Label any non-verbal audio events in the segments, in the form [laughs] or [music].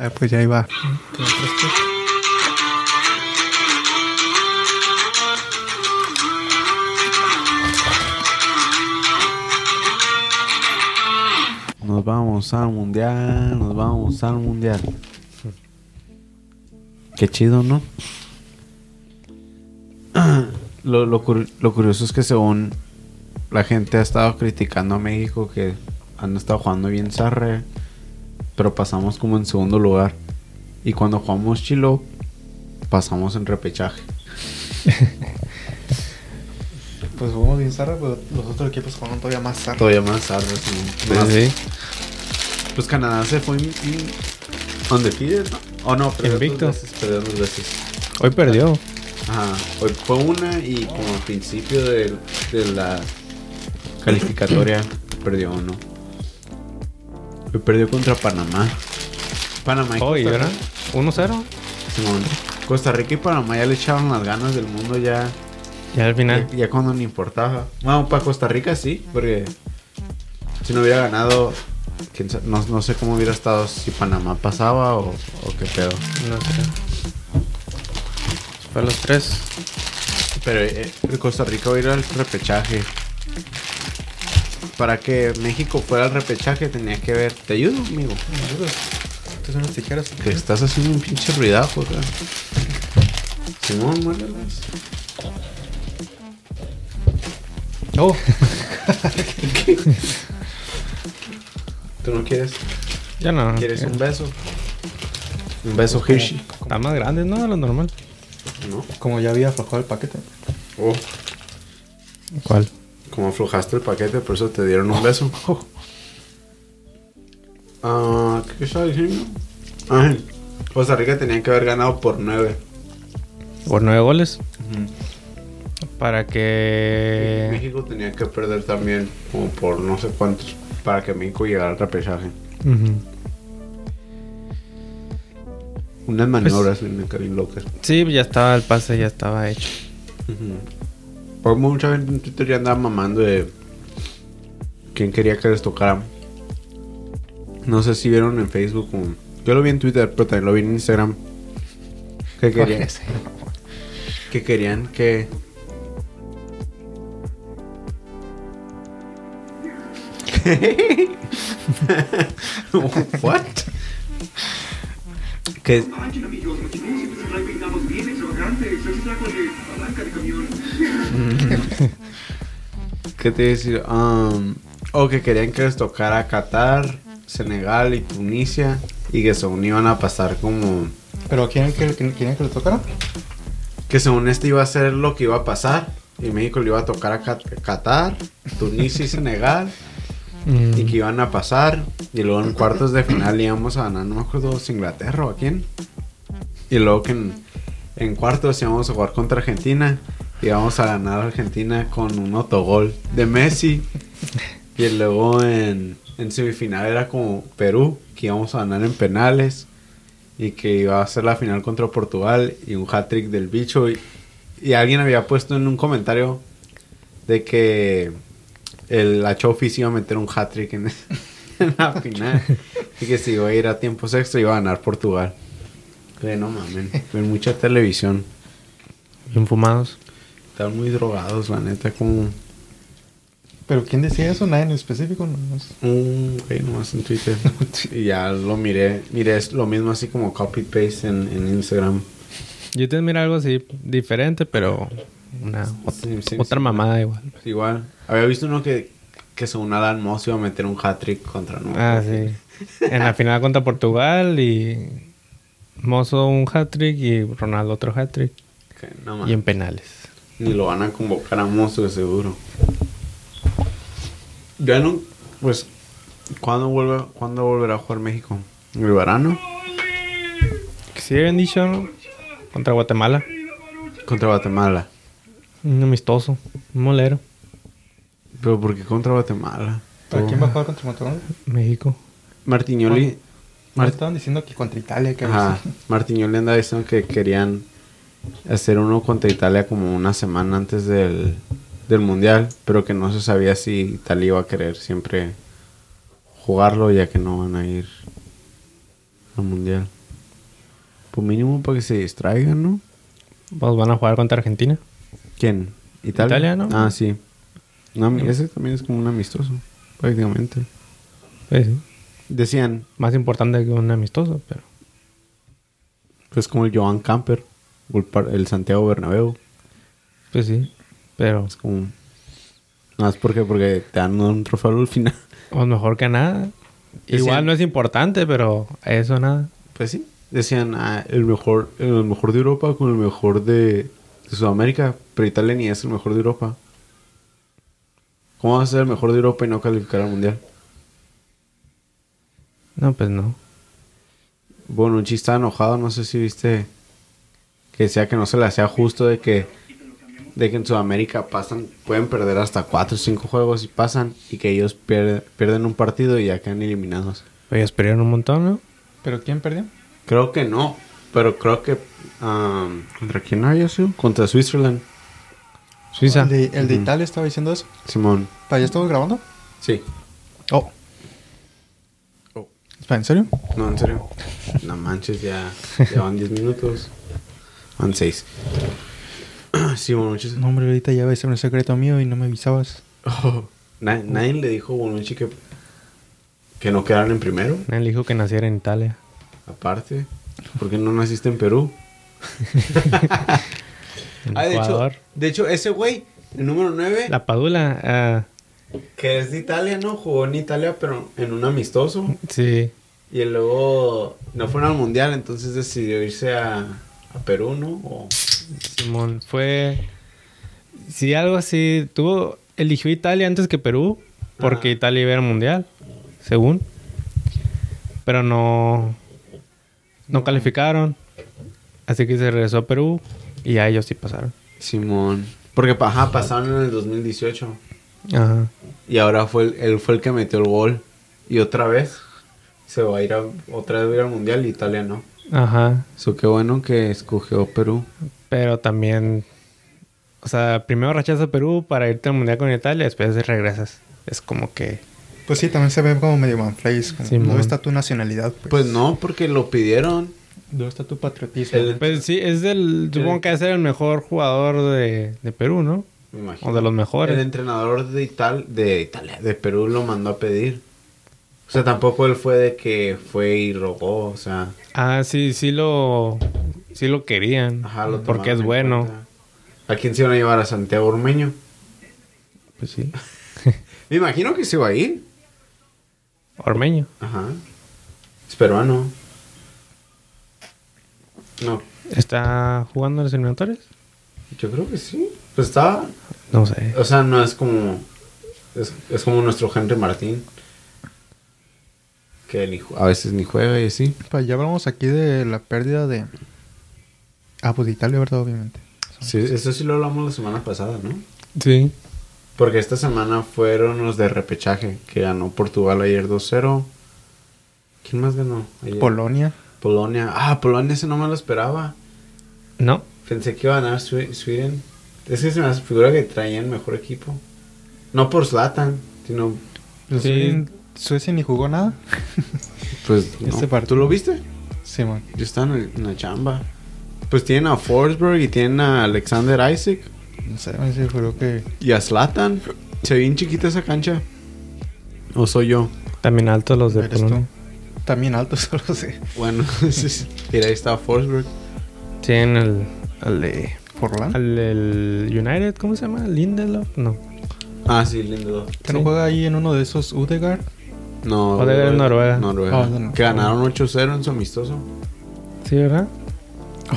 Ah, pues ya iba. Nos vamos al mundial, nos vamos al mundial. Qué chido, ¿no? [clears throat] Lo, lo lo curioso es que según la gente ha estado criticando a México que han estado jugando bien zarre, pero pasamos como en segundo lugar. Y cuando jugamos Chilo, pasamos en repechaje. [laughs] Pues jugamos bien zarra, pero los otros equipos jugaron todavía más zarra. Todavía más zarre. sí. Más- Sí. Pues Canadá se fue in- undefeated, ¿no? O no, perdió Invicto. dos veces, perdió dos veces. Hoy perdió. Ajá, hoy fue una y como al principio de, de la calificatoria perdió uno. Hoy perdió contra Panamá. Panamá y Hoy, Costa. Rica. 1-0. Simón. Costa Rica y Panamá ya le echaron las ganas del mundo ya, Ya al final. ya, ya cuando no importaba. Bueno, para Costa Rica sí, porque si no hubiera ganado, no, no sé cómo hubiera estado si Panamá pasaba o, o qué pedo. No sé. Fue a los tres. Pero eh, Costa Rica va a ir al repechaje. Para que México fuera al repechaje tenía que ver. ¿Te ayudo, amigo? ¿Me ayudas? Estas son las tijeras. Te estás haciendo un pinche ruidajo acá. Simón, muérdelas. Oh, [laughs] ¿Tú no quieres? Ya no. ¿Quieres un beso? Un beso Hershey. Está más grande, ¿no? De lo normal. ¿No? como ya había aflojado el paquete. Oh, ¿Cuál? Como aflojaste el paquete, por eso te dieron un beso. [laughs] Ah, ¿Qué estaba diciendo? Ah, Costa Rica tenía que haber ganado por nueve. Por nueve goles. Para que. México tenía que perder también como por no sé cuántos para que México llegara al repechaje. Unas maniobras en bien locas. Sí, ya estaba el pase, ya estaba hecho. Por mucha gente en Twitter ya andaba mamando de quién quería que les tocara. No sé si vieron en Facebook. o- Yo lo vi en Twitter, pero también lo vi en Instagram. Que [laughs] querían, que querían que [laughs] [laughs] What? Que [laughs] ¿Qué te iba a decir? Um, o que querían que les tocara Qatar, Senegal y Tunisia. Y que según iban a pasar como... Pero ¿quieren que, quieren que le tocara? Que según este iba a ser lo que iba a pasar. Y México le iba a tocar a Qatar, Tunisia y Senegal. [laughs] Mm. Y que iban a pasar. Y luego en cuartos de final íbamos a ganar, no me acuerdo Inglaterra o a quién. Y luego que en, en cuartos íbamos a jugar contra Argentina. Y íbamos a ganar a Argentina con un autogol de Messi. Y luego en, semifinal era como Perú, que íbamos a ganar en penales. Y que iba a ser la final contra Portugal. Y un hat-trick del bicho. Y, alguien había puesto en un comentario de que el la iba a meter un hat-trick en, [laughs] la final. y que si iba a ir a tiempos extra iba a ganar Portugal. Que no mamen, ven mucha televisión. Bien fumados. Están muy drogados, la neta, como Pero ¿quién decía eso? Nadie en específico. No, no sé. un güey nomás en Twitter. [laughs] y ya lo miré, miré es lo mismo así como copy-paste en, en Instagram. Yo te mira algo así diferente, pero una ot- Sí, sí, otra sí. mamada igual. Igual, había visto uno que, que según Alan Moss iba a meter un hat-trick contra. Ah, sí. En la final contra Portugal y Mozo un hat-trick y Ronaldo otro hat-trick. No Y en penales. Ni lo van a convocar a Mozo de seguro. Ya no, pues, ¿cuándo, vuelve, ¿cuándo volverá a jugar México? ¿En el verano? Sí habían dicho ¿no? contra Guatemala. Contra Guatemala. Un amistoso. Un molero. ¿Pero por qué contra Guatemala? ¿Para quién va a jugar contra Guatemala? México. Martiñoli. Me Mar- estaban diciendo que contra Italia. Que Ajá. Andaba diciendo que querían hacer uno contra Italia como una semana antes del, del Mundial, pero que no se sabía si Italia iba a querer siempre jugarlo ya que no van a ir al mundial. Pues mínimo para que se distraigan, ¿no? Pues van a jugar contra Argentina. ¿Quién? ¿Italia? Italia, ¿no? Ah, sí. No, ese también es como un amistoso, prácticamente. Pues sí. Decían, Más importante que un amistoso, pero. pues como el Joan Camper, o el, Santiago Bernabéu. Pues sí. Pero. Es como... No, es porque, porque te dan un trofeo al final. O mejor que nada. Decían- Igual no es importante, pero eso nada. Pues sí. Decían, ah, el mejor, el mejor de Europa con el mejor de, de Sudamérica. Pero Italia ni es el mejor de Europa. ¿Cómo vas a ser el mejor de Europa y no calificar al mundial? No, pues no. Bonucci está enojado, no sé si viste que decía que no se le hacía justo de que de que en Sudamérica pasan, pueden perder hasta 4 o 5 juegos y pasan y que ellos pierde- pierden un partido y ya quedan eliminados. Ellos perdieron un montón, ¿no? ¿Pero quién perdió? Creo que no, pero creo que um, ¿contra quién había sido? Contra Switzerland. Suiza. El de, el de. Italia estaba diciendo eso. Simón. ¿Para ya estamos grabando? Sí. Oh. ¿En serio? No, en serio. No manches, ya, ya van 10 minutos. Van 6. [clears throat] Sí, Bonucci. No, hombre, ahorita ya va a ser un secreto mío y no me avisabas. Oh, na- nadie le dijo a Bonucci que, que no quedaran en primero. Él dijo que naciera en Italia. Aparte, ¿por qué no naciste en Perú? En [laughs] Ah, de hecho, Ecuador. de hecho, ese güey, el número 9, La Padula. ah, que es de Italia, ¿no? Jugó en Italia, pero en un amistoso. sí. Y luego no fueron al mundial, entonces decidió irse a, a Perú, ¿no? O- Simón fue. Sí, algo así. Tuvo. Eligió Italia antes que Perú. Porque. Italia iba al mundial. Según. Pero no. No calificaron. Así que se regresó a Perú. Y a ellos sí pasaron. Simón. Porque ajá, pasaron en el 2018. Ajá. Y ahora fue el- él fue el que metió el gol. Y otra vez se va a ir a, otra vez a ir al mundial y Italia no. Ajá. Eso qué bueno que escogió Perú. Pero también. O sea, primero rechaza Perú para irte al mundial con Italia. Después regresas. Es como que. Pues sí, también se ve como medio manflays. como. ¿Dónde está tu nacionalidad? Pues, Pues no, porque lo pidieron. ¿Dónde está tu patriotismo? El- Pues sí, es del. Supongo que es el mejor jugador de, de Perú, ¿no? Me imagino. O de los mejores. El entrenador de, Ital de Italia, de Perú, lo mandó a pedir. O sea, tampoco él fue de que fue y rogó, o sea, Ah, sí, sí lo. Sí lo querían. ajá, lo porque es bueno. cuenta. ¿A quién se iban a llevar? ¿A Santiago Ormeño? Pues sí. [laughs] Me imagino que se iba a ir. Ormeño. Ajá. Es peruano. No, ¿Está jugando en los eliminatorios? yo creo que sí. Pues está, No sé. o sea, no es como, es, es como nuestro Henry Martín. Que ni a veces ni juega y así. Pues ya hablamos aquí de la pérdida de... Ah, pues de Italia, ¿verdad? Obviamente. Sí, eso sí lo hablamos la semana pasada, ¿no? Sí. Porque esta semana fueron los de repechaje, que ganó Portugal ayer 2-0. ¿Quién más ganó? ayer? Polonia. Polonia. Ah, Polonia ese no me lo esperaba. No. Pensé que iba a ganar Swe- Sweden. Es que se me figura que traían mejor equipo. No por Zlatan, sino Pues Sí. Suecia- ni jugó nada. [laughs] pues no. Este partido. ¿Tú lo viste? Sí, man. Yo estaba en, el- en la chamba. Pues tienen a Forsberg y tienen a Alexander Isaac No sé, me creo que... y a Zlatan. Se ve bien chiquita esa cancha. ¿O soy yo? También altos los de Polonia. También alto, [laughs] solo sé. Bueno, [laughs] mira, ahí está Forsberg. Tienen el. El de. ¿Forlán? El del United, ¿cómo se llama? Lindelof. No. Ah, sí, Lindelof. ¿Que no juega ahí en uno de esos Udegaard? No, O debe ser Noruega. Noruega. Ah, de Noruega. que ganaron 8-0 en su amistoso. Sí, ¿verdad?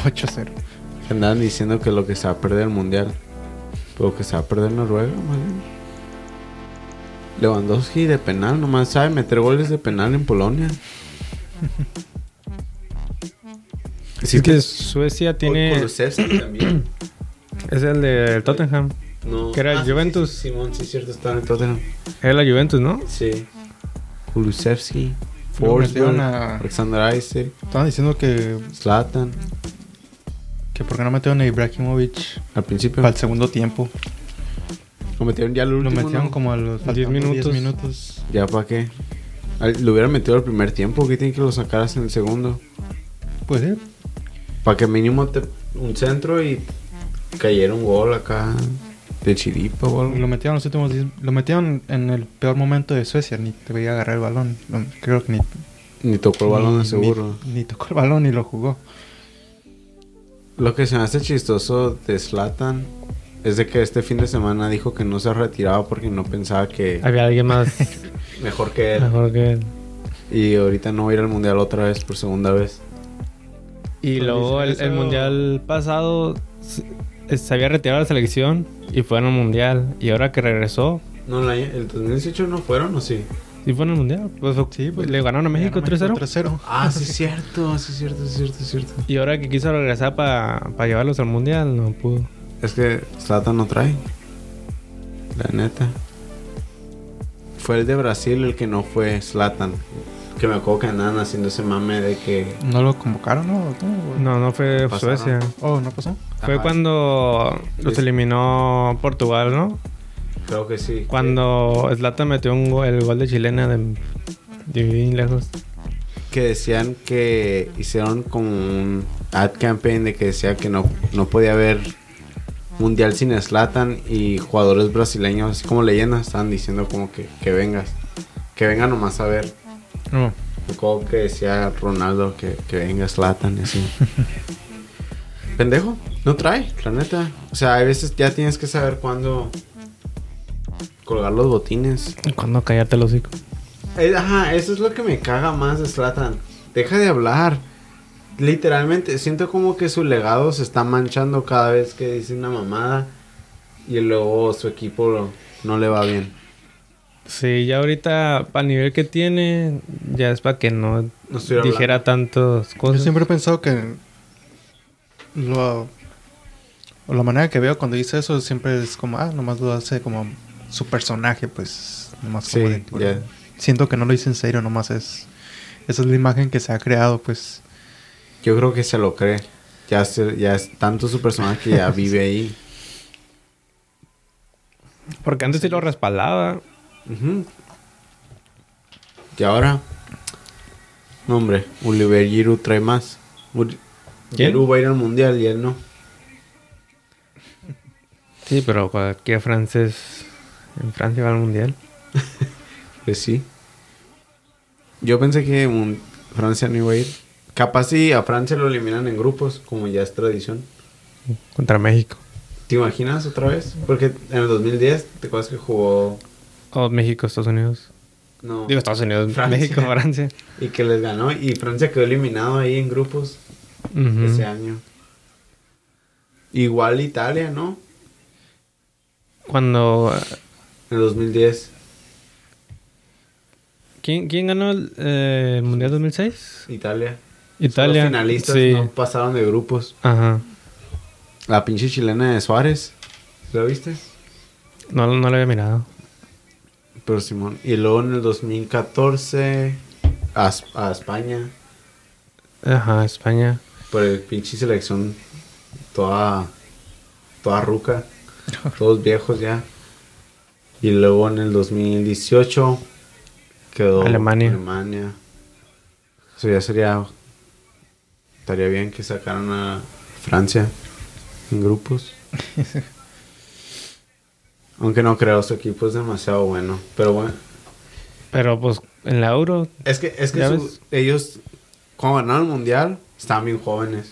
8-0. Que andaban diciendo que lo que se va a perder el mundial. Pero que se va a perder Noruega, más bien. Lewandowski de penal, nomás sabe meter goles de penal en Polonia. [laughs] Sí, es que Suecia tiene. También. [clears throat] Es el de Tottenham. No. Que era Ah, sí, Juventus. sí, sí, Simón, sí, cierto, está en Tottenham. Era la Juventus, ¿no? Sí. Kulusevski, metieron Forsberg, a- Alexander Isaac, Estaban diciendo que, Zlatan. que por qué no metieron a Ibrahimovic Al principio. para el segundo tiempo. Lo metieron ya al Lo último. metieron ¿no? como a los faltando 10 10 minutos. minutos. Ya para qué. Lo hubieran metido al primer tiempo, que tiene que lo sacaras en el segundo. Pues sí. Para que mínimo te, un centro y cayera un gol acá de chiripa o algo. Lo metieron los últimos 10 Lo metieron en el peor momento de Suecia. Ni te veía agarrar el balón. Creo que ni. Ni tocó el balón ni- seguro. Ni, ni tocó el balón ni lo jugó. Lo que se me hace chistoso de Slatan es de que este fin de semana dijo que no se retiraba porque no pensaba que Había alguien más [laughs] mejor que él. mejor que él. Y ahorita no va a ir al mundial otra vez por segunda vez. Y Pues luego el, mundial pasado se, había retirado de la selección y fue en el mundial. Y ahora que regresó, No, la- el 2018 no fueron, ¿o sí? sí fue en el mundial. Pues, Sí, pues, le ganaron a México 3-0. 3-0. Ah, sí es cierto, sí es cierto, sí es cierto, cierto. Y ahora que quiso regresar para llevarlos al mundial, no pudo. Es que Slatan no trae. La neta. Fue el de Brasil el que no fue Slatan. Que me acuerdo que andaban haciendo ese mame de que. ¿No lo convocaron, no? No, no fue. Suecia. Oh, ¿no pasó? Fue Ajá, cuando los eliminó Portugal, ¿no? Creo que sí. Cuando Zlatan metió un go- el gol de chilena de, de bien lejos. Que decían que hicieron como un ad campaign de que decía que no, no podía haber mundial sin Slatan y jugadores brasileños, así como leyendas, estaban diciendo como que, que vengas. Que venga nomás a ver. No. Acuerdo que decía Ronaldo que, que venga Slatan y así. [laughs] Pendejo, no trae, la neta. O sea, hay veces ya tienes que saber cuándo colgar los botines. Cuando cállate el hocico. Eh, Ajá, eso es lo que me caga más de Slatan. Deja de hablar. Literalmente, siento como que su legado se está manchando cada vez que dice una mamada. Y luego su equipo lo- no le va bien. Sí, ya ahorita, para el nivel que tiene, ya es para que no, No dijera tantas Yo cosas. siempre he pensado que lo, la manera que veo cuando dice eso siempre es como, ah, nomás lo hace como su personaje, pues, nomás Sí, como de-. Siento que no lo dice en serio, nomás es, esa es la imagen que se ha creado, pues. Yo creo que se lo cree. Ya, se- ya es tanto su personaje que ya [laughs] vive ahí. Porque antes sí lo respaldaba. Y ahora, no hombre, Oliver Giroud trae más. Uri- ¿Quién? Giroud va a ir al mundial y él no. Sí, pero cualquier francés en Francia va al mundial. [laughs] Pues sí. Yo pensé que Francia no iba a ir. Capaz si a Francia lo eliminan en grupos, como ya es tradición. Contra México. ¿Te imaginas otra vez? Porque en el 2010, ¿te acuerdas que jugó? O México, Estados Unidos. No. Digo Estados Unidos, Francia. México, Francia. Y que les ganó. Y Francia quedó eliminado ahí en grupos Ese año. Igual Italia, ¿no? Cuando... En el 2010. ¿Quién, quién ganó el, eh, Mundial 2006? Italia. Italia. Los finalistas Sí. no pasaron de grupos. Ajá. La pinche chilena de Suárez. ¿Lo viste? No, no lo había mirado. Pero Simón. Y luego en el 2014 a, a España. Ajá, España. Por el pinche selección toda, toda ruca. [laughs] Todos viejos ya. Y luego en el 2018 quedó Alemania. Alemania. Eso ya sería. Estaría bien que sacaran a Francia en grupos. [laughs] Aunque no creo, su equipo es demasiado bueno. Pero bueno. Pero pues en la Euro... Es que, es que ellos, cuando ganaron el mundial, estaban bien jóvenes.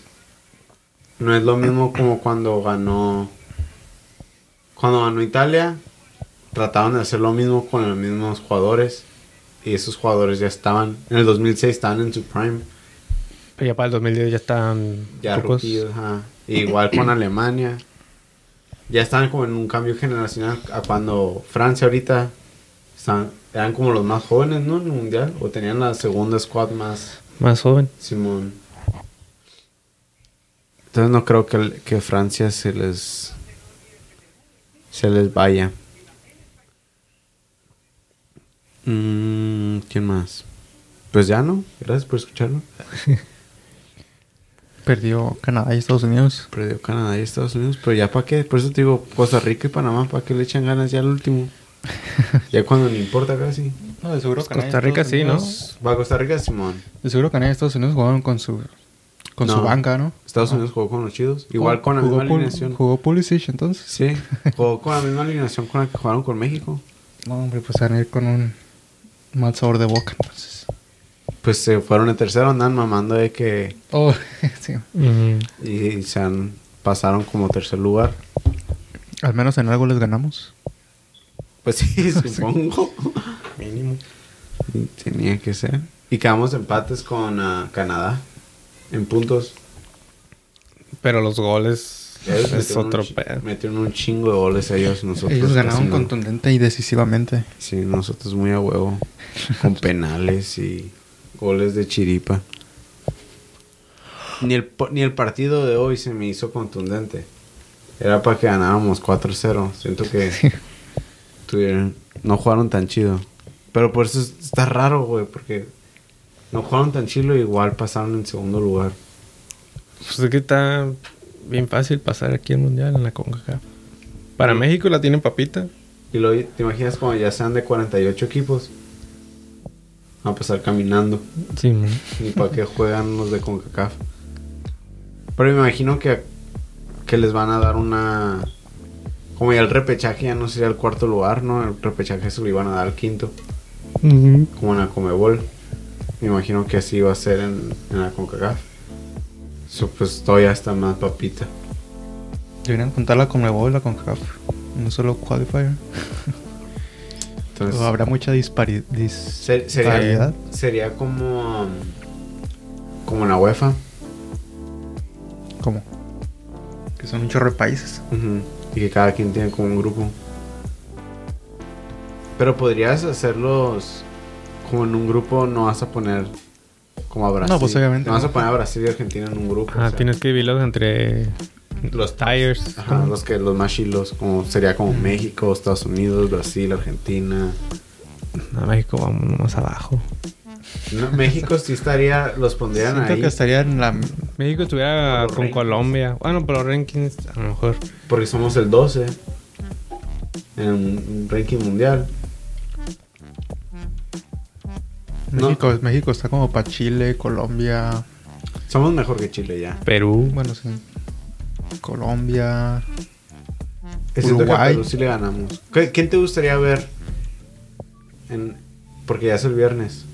No es lo mismo como cuando ganó. Cuando ganó Italia, trataban de hacer lo mismo con los mismos jugadores. Y esos jugadores ya estaban. En el 2006 estaban en su prime. Pero ya para el 2010 ya están... Ya rookies, ajá. Igual con Alemania. Ya estaban como en un cambio generacional a cuando Francia ahorita están, eran como los más jóvenes, ¿no? En el mundial. O tenían la segunda squad más. Más joven. Simón. Entonces no creo que, el- que Francia se les se les vaya. Mm, ¿Quién más? Pues ya no. Gracias por escucharlo. [laughs] Perdió Canadá y Estados Unidos. Perdió Canadá y Estados Unidos, pero ya para qué. Por eso te digo Costa Rica y Panamá, para qué le echan ganas ya al último. [laughs] ya cuando no importa casi. No, de seguro Canadá y Costa Rica Estados sí, ¿no? Va a Costa Rica, Simón. De seguro Canadá y Estados Unidos jugaron con su con su banca, ¿no? Estados Unidos jugó con los chidos. Igual con la misma alineación. Jugó Pulisic entonces. Sí, [laughs] jugó con la misma alineación con la que jugaron con México. No, hombre, pues van a ir con un mal sabor de boca entonces. Pues se fueron en tercero, andan mamando de que. Oh, [laughs] sí. Y se han, pasaron como tercer lugar. Al menos en algo les ganamos. Pues sí, [laughs] supongo. Mínimo. Y Tenía que ser. Y quedamos empates con ah, Canadá en puntos. Pero los goles Ellos es otro un pedo. Metieron un chingo de goles ellos. Nosotros Ellos ganaron no. contundente y decisivamente. Sí, nosotros muy a huevo. con [laughs] penales y goles de chiripa. Ni el, po- ni el partido de hoy se me hizo contundente. Era para que ganáramos 4-0. Siento que tuvieron, no jugaron tan chido. Pero por eso es- está raro, güey, porque no jugaron tan chido y igual pasaron en segundo lugar. Pues es que está bien fácil pasar aquí el mundial en la CONCACAF. Para México la tienen papita. Y luego, ¿te imaginas cuando ya sean de 48 equipos? Van a pasar caminando. Sí, man. Ni para qué juegan los de CONCACAF. Pero me imagino que, que les van a dar una... Como ya el repechaje ya no sería el cuarto lugar, ¿no? El repechaje se lo iban a dar al quinto. Como en la Comebol. Me imagino que así va a ser en, en la CONCACAF. Eso pues todavía está más papita. Deberían contarla con la y la CONCACAF. No solo qualifier. Entonces, O [laughs] habrá mucha dispari se- sería, disparidad. sería como... Como en la UEFA. ¿Cómo? Que son un chorro de países. Y que cada quien tiene como un grupo. Pero podrías hacerlos como en un grupo, no vas a poner como a Brasil. No, pues, obviamente No vas no. a poner a Brasil y Argentina en un grupo. Ah, o sea, tienes que dividirlos entre Los tires. Ajá, los que los más chilos, como sería como México, Estados Unidos, Brasil, Argentina. A México vamos más abajo. No, México sí estaría, los pondrían Siento ahí que estaría en la... México estuviera con rankings. Colombia. Bueno, por los rankings, a lo mejor. porque somos el 12 en un ranking mundial. No. México, México está como para Chile, Colombia... Somos mejor que Chile ya. Perú. Bueno, sí. Colombia... Que siento que Uruguay. Perú sí le ganamos. ¿Qué- ¿Quién te gustaría ver? En, porque ya es el viernes.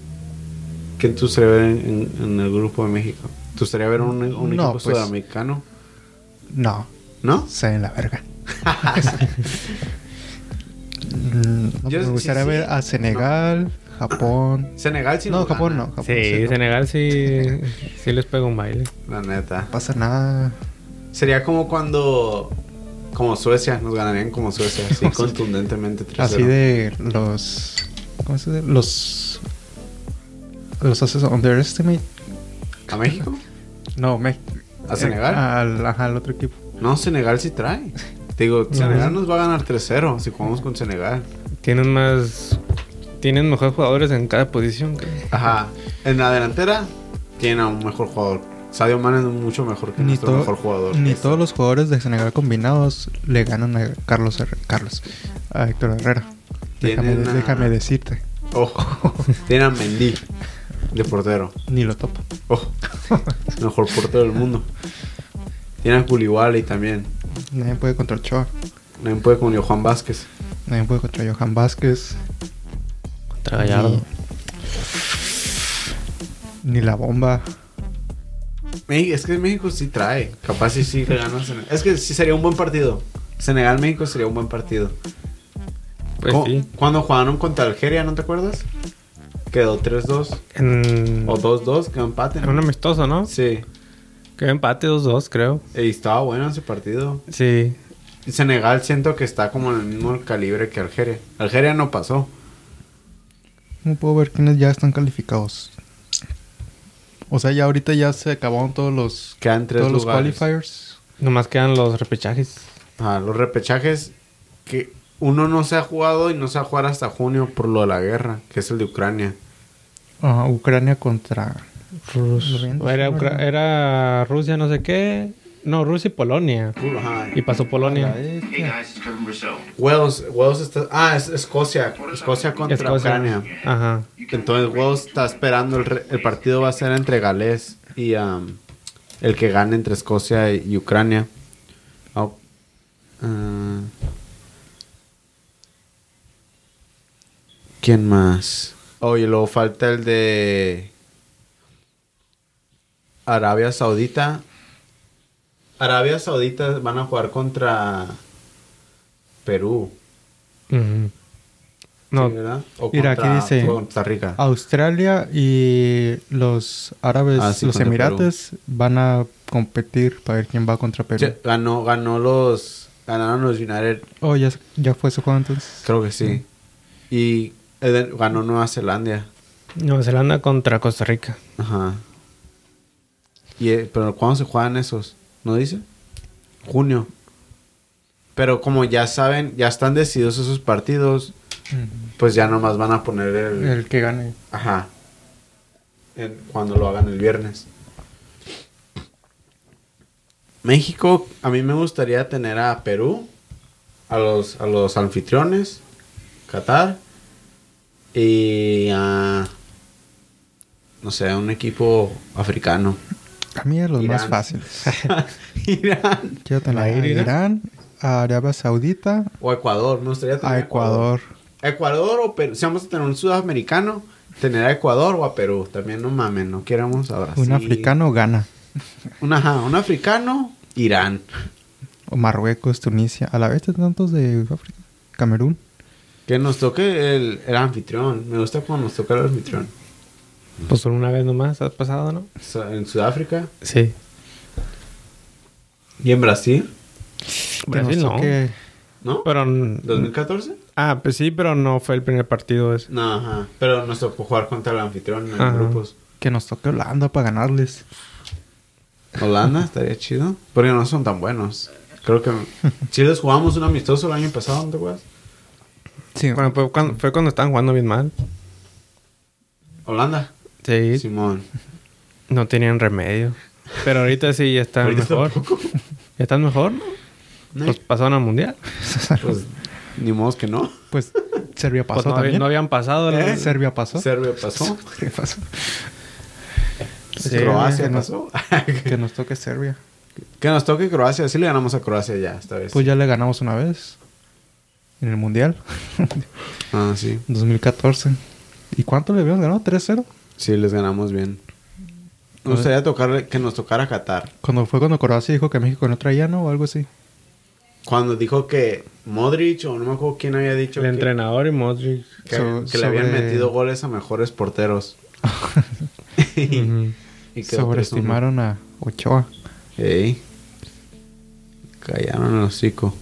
¿Quién te gustaría ver en, en- en el grupo de México? ¿Te gustaría ver un, un No, equipo pues- sudamericano? No, ¿No? se en la verga. [laughs] [laughs] Mm, no, Yo- me sí, gustaría sí. ver a Senegal, Japón. Senegal sí no, nos Japón gana, no. Japón Sí, no. Senegal sí, sí les pega un baile. La neta. No pasa nada. Sería como cuando... Como Suecia, nos ganarían como Suecia, así [laughs] contundentemente 3-0. Así de los. ¿Cómo se dice? Los. Los haces underestimate. ¿A México? No, me. ¿A Senegal? Al, ajá, al otro equipo. No, Senegal sí trae. Te digo, Senegal nos va a ganar 3-0 si jugamos con Senegal. Tienen más. Tienen mejores jugadores en cada posición. que- Ajá. En la delantera tiene a un mejor jugador. Sadio Mane es mucho mejor que Ni, nuestro mejor jugador. ni Ese. todos los jugadores de Senegal combinados le ganan a Carlos. Carlos. A Héctor Herrera. Déjame, Tienen a- déjame decirte. Ojo. Tiene a Mendy de portero. Ni lo topo. Ojo. Mejor portero del mundo. Tiene a Koulibaly también. Nadie puede contra Ochoa. Nadie puede con Juan Vázquez. Nadie puede contra Johan Vázquez. Contra Gallardo. Ni la bomba. Es que México sí trae. Capaz sí sí le gana Senegal. Es que sí sería un buen partido. Senegal-México sería un buen partido. Pues ¿Cómo- sí. Cuando jugaron contra Algeria, ¿no te acuerdas? Quedó 3-2. En, O 2-2, quedó empate. ¿no? un amistoso, ¿no? Sí. Que empate 2-2, creo. Y estaba bueno ese partido. Sí. Y Senegal siento que está como en el mismo calibre que Algeria. Algeria no pasó. No puedo ver quiénes ya están calificados. O sea, ya ahorita ya se acabaron todos los, Quedan tres todos los qualifiers. Nomás quedan los repechajes. Ah, los repechajes que uno no se ha jugado y no se va a jugar hasta junio por lo de la guerra, que es el de Ucrania. Ajá, Ucrania contra... Rus- Lo bien, Era, Ucra- era Rusia no sé qué No, Rusia y Polonia. Ajá. Y pasó Polonia. Hey guys, it's Kevin Rousseau. Wales, Wales está... Ah, es Escocia. Escocia contra Escocia. Ucrania. Ajá. Entonces Wales está esperando, el, re- el partido va a ser entre Gales y um, el que gane entre Escocia y Ucrania. Ah, ah. ¿Quién más? Oye, luego falta el de Arabia Saudita. Arabia Saudita van a jugar contra Perú. No, ¿sí, verdad? O Mira, aquí contra dice- Costa Rica. Australia y los árabes, Ah, sí, los Emirates, van a competir para ver quién va contra Perú. Ya, ganó, ganó los. Ganaron los United, Oh, ya, ya fue ese juego entonces. creo que sí. Y eh, ganó Nueva Zelanda. Nueva Zelanda contra Costa Rica. Ajá. Y, eh, pero ¿cuándo se juegan esos? ¿No dice? Junio. Pero como ya saben, ya están decididos esos partidos, pues ya nomás van a poner el. El que gane. Ajá. En- cuando lo hagan el viernes. México, a mí me gustaría tener a Perú, a los, a los anfitriones, Qatar, y a, no sé, un equipo africano. A mí es los más Irán. fáciles. [laughs] Irán. Quiero tener a Irán. Irán, a Arabia Saudita, O Ecuador, me gustaría tener a Ecuador. Ecuador o Perú. Si vamos a tener un sudamericano, tener a Ecuador o a Perú. También no mames, no queramos a Brasil. Un africano gana. Un, ajá, un africano, Irán. O Marruecos, Tunisia. A la vez tantos de África. Camerún. Que nos toque el, el anfitrión. Me gusta cuando nos toca el anfitrión. Pues solo una vez nomás ha pasado, ¿no? En Sudáfrica Sí. y en Brasil, Que Brasil no. toque- ¿no? Pero... ¿2014? Ah, pues sí, pero no fue el primer partido ese. No, ajá. Pero nos tocó jugar contra el anfitrión en Ajá. grupos. que nos toque Holanda para ganarles. Holanda estaría chido. Porque no son tan buenos. Creo que... [laughs] Si les jugamos un amistoso el año pasado, ¿no te acuerdas? Sí. Bueno, fue cuando, fue cuando estaban jugando bien mal. Holanda. Sí. Simón. No tenían remedio. Pero ahorita sí ya están Ahorita mejor. tampoco. Ya están mejor, ¿no? No, Pues pasaron al mundial. [laughs] Pues ni modo que no. Pues Serbia Pues pasó no, había- también. no habían pasado. ¿no? ¿Eh? Serbia pasó. Serbia pasó. [laughs] ¿Qué pasó? Sí, Croacia que nos- pasó. que [laughs] nos toque Serbia. que nos toque Croacia. Sí le ganamos a Croacia ya esta vez. Pues ya le ganamos una vez. En el Mundial. Ah, sí. 2014. ¿Y cuánto le habíamos ganado? ¿3-0? Sí, les ganamos bien. Me gustaría tocarle, que nos tocara Qatar. Cuando fue cuando Croacia dijo que México no traía, ¿no? O algo así. Cuando dijo que Modric, o no me acuerdo quién había dicho El que, entrenador y Modric. que- So- que le habían metido goles a mejores porteros. [laughs] [laughs] y, Sobreestimaron a Ochoa. 3-1. Ey. Callaron el hocico.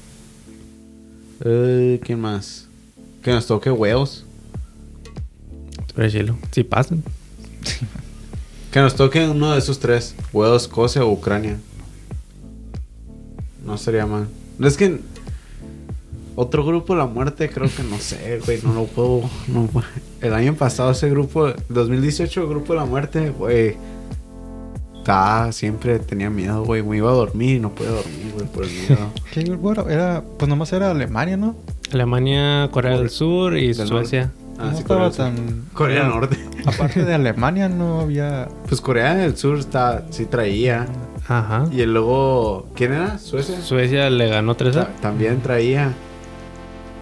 Eh, ¿Quién más? Que nos toque huevos. Sí pasan. Que nos toque uno de esos tres. Huevos, Escocia o Ucrania. No sería mal. Es que... Otro grupo de la muerte, creo que no sé, güey. No lo puedo... no el año pasado ese grupo... 2018 el grupo de la muerte, güey. Estaba... Siempre tenía miedo, güey. Me iba a dormir y no podía dormir, güey, por el miedo. [laughs] ¿Qué bueno? Era, pues nomás era Alemania, ¿no? Alemania, Corea del Sur y Del Suecia. Ah, no sí, estaba Corea tan... [laughs] Corea del Norte. Aparte de Alemania no había... Pues Corea del Sur está... Sí traía. Ajá. Y luego... ¿Quién era? ¿Suecia? Suecia le ganó 3 Ta- también traía.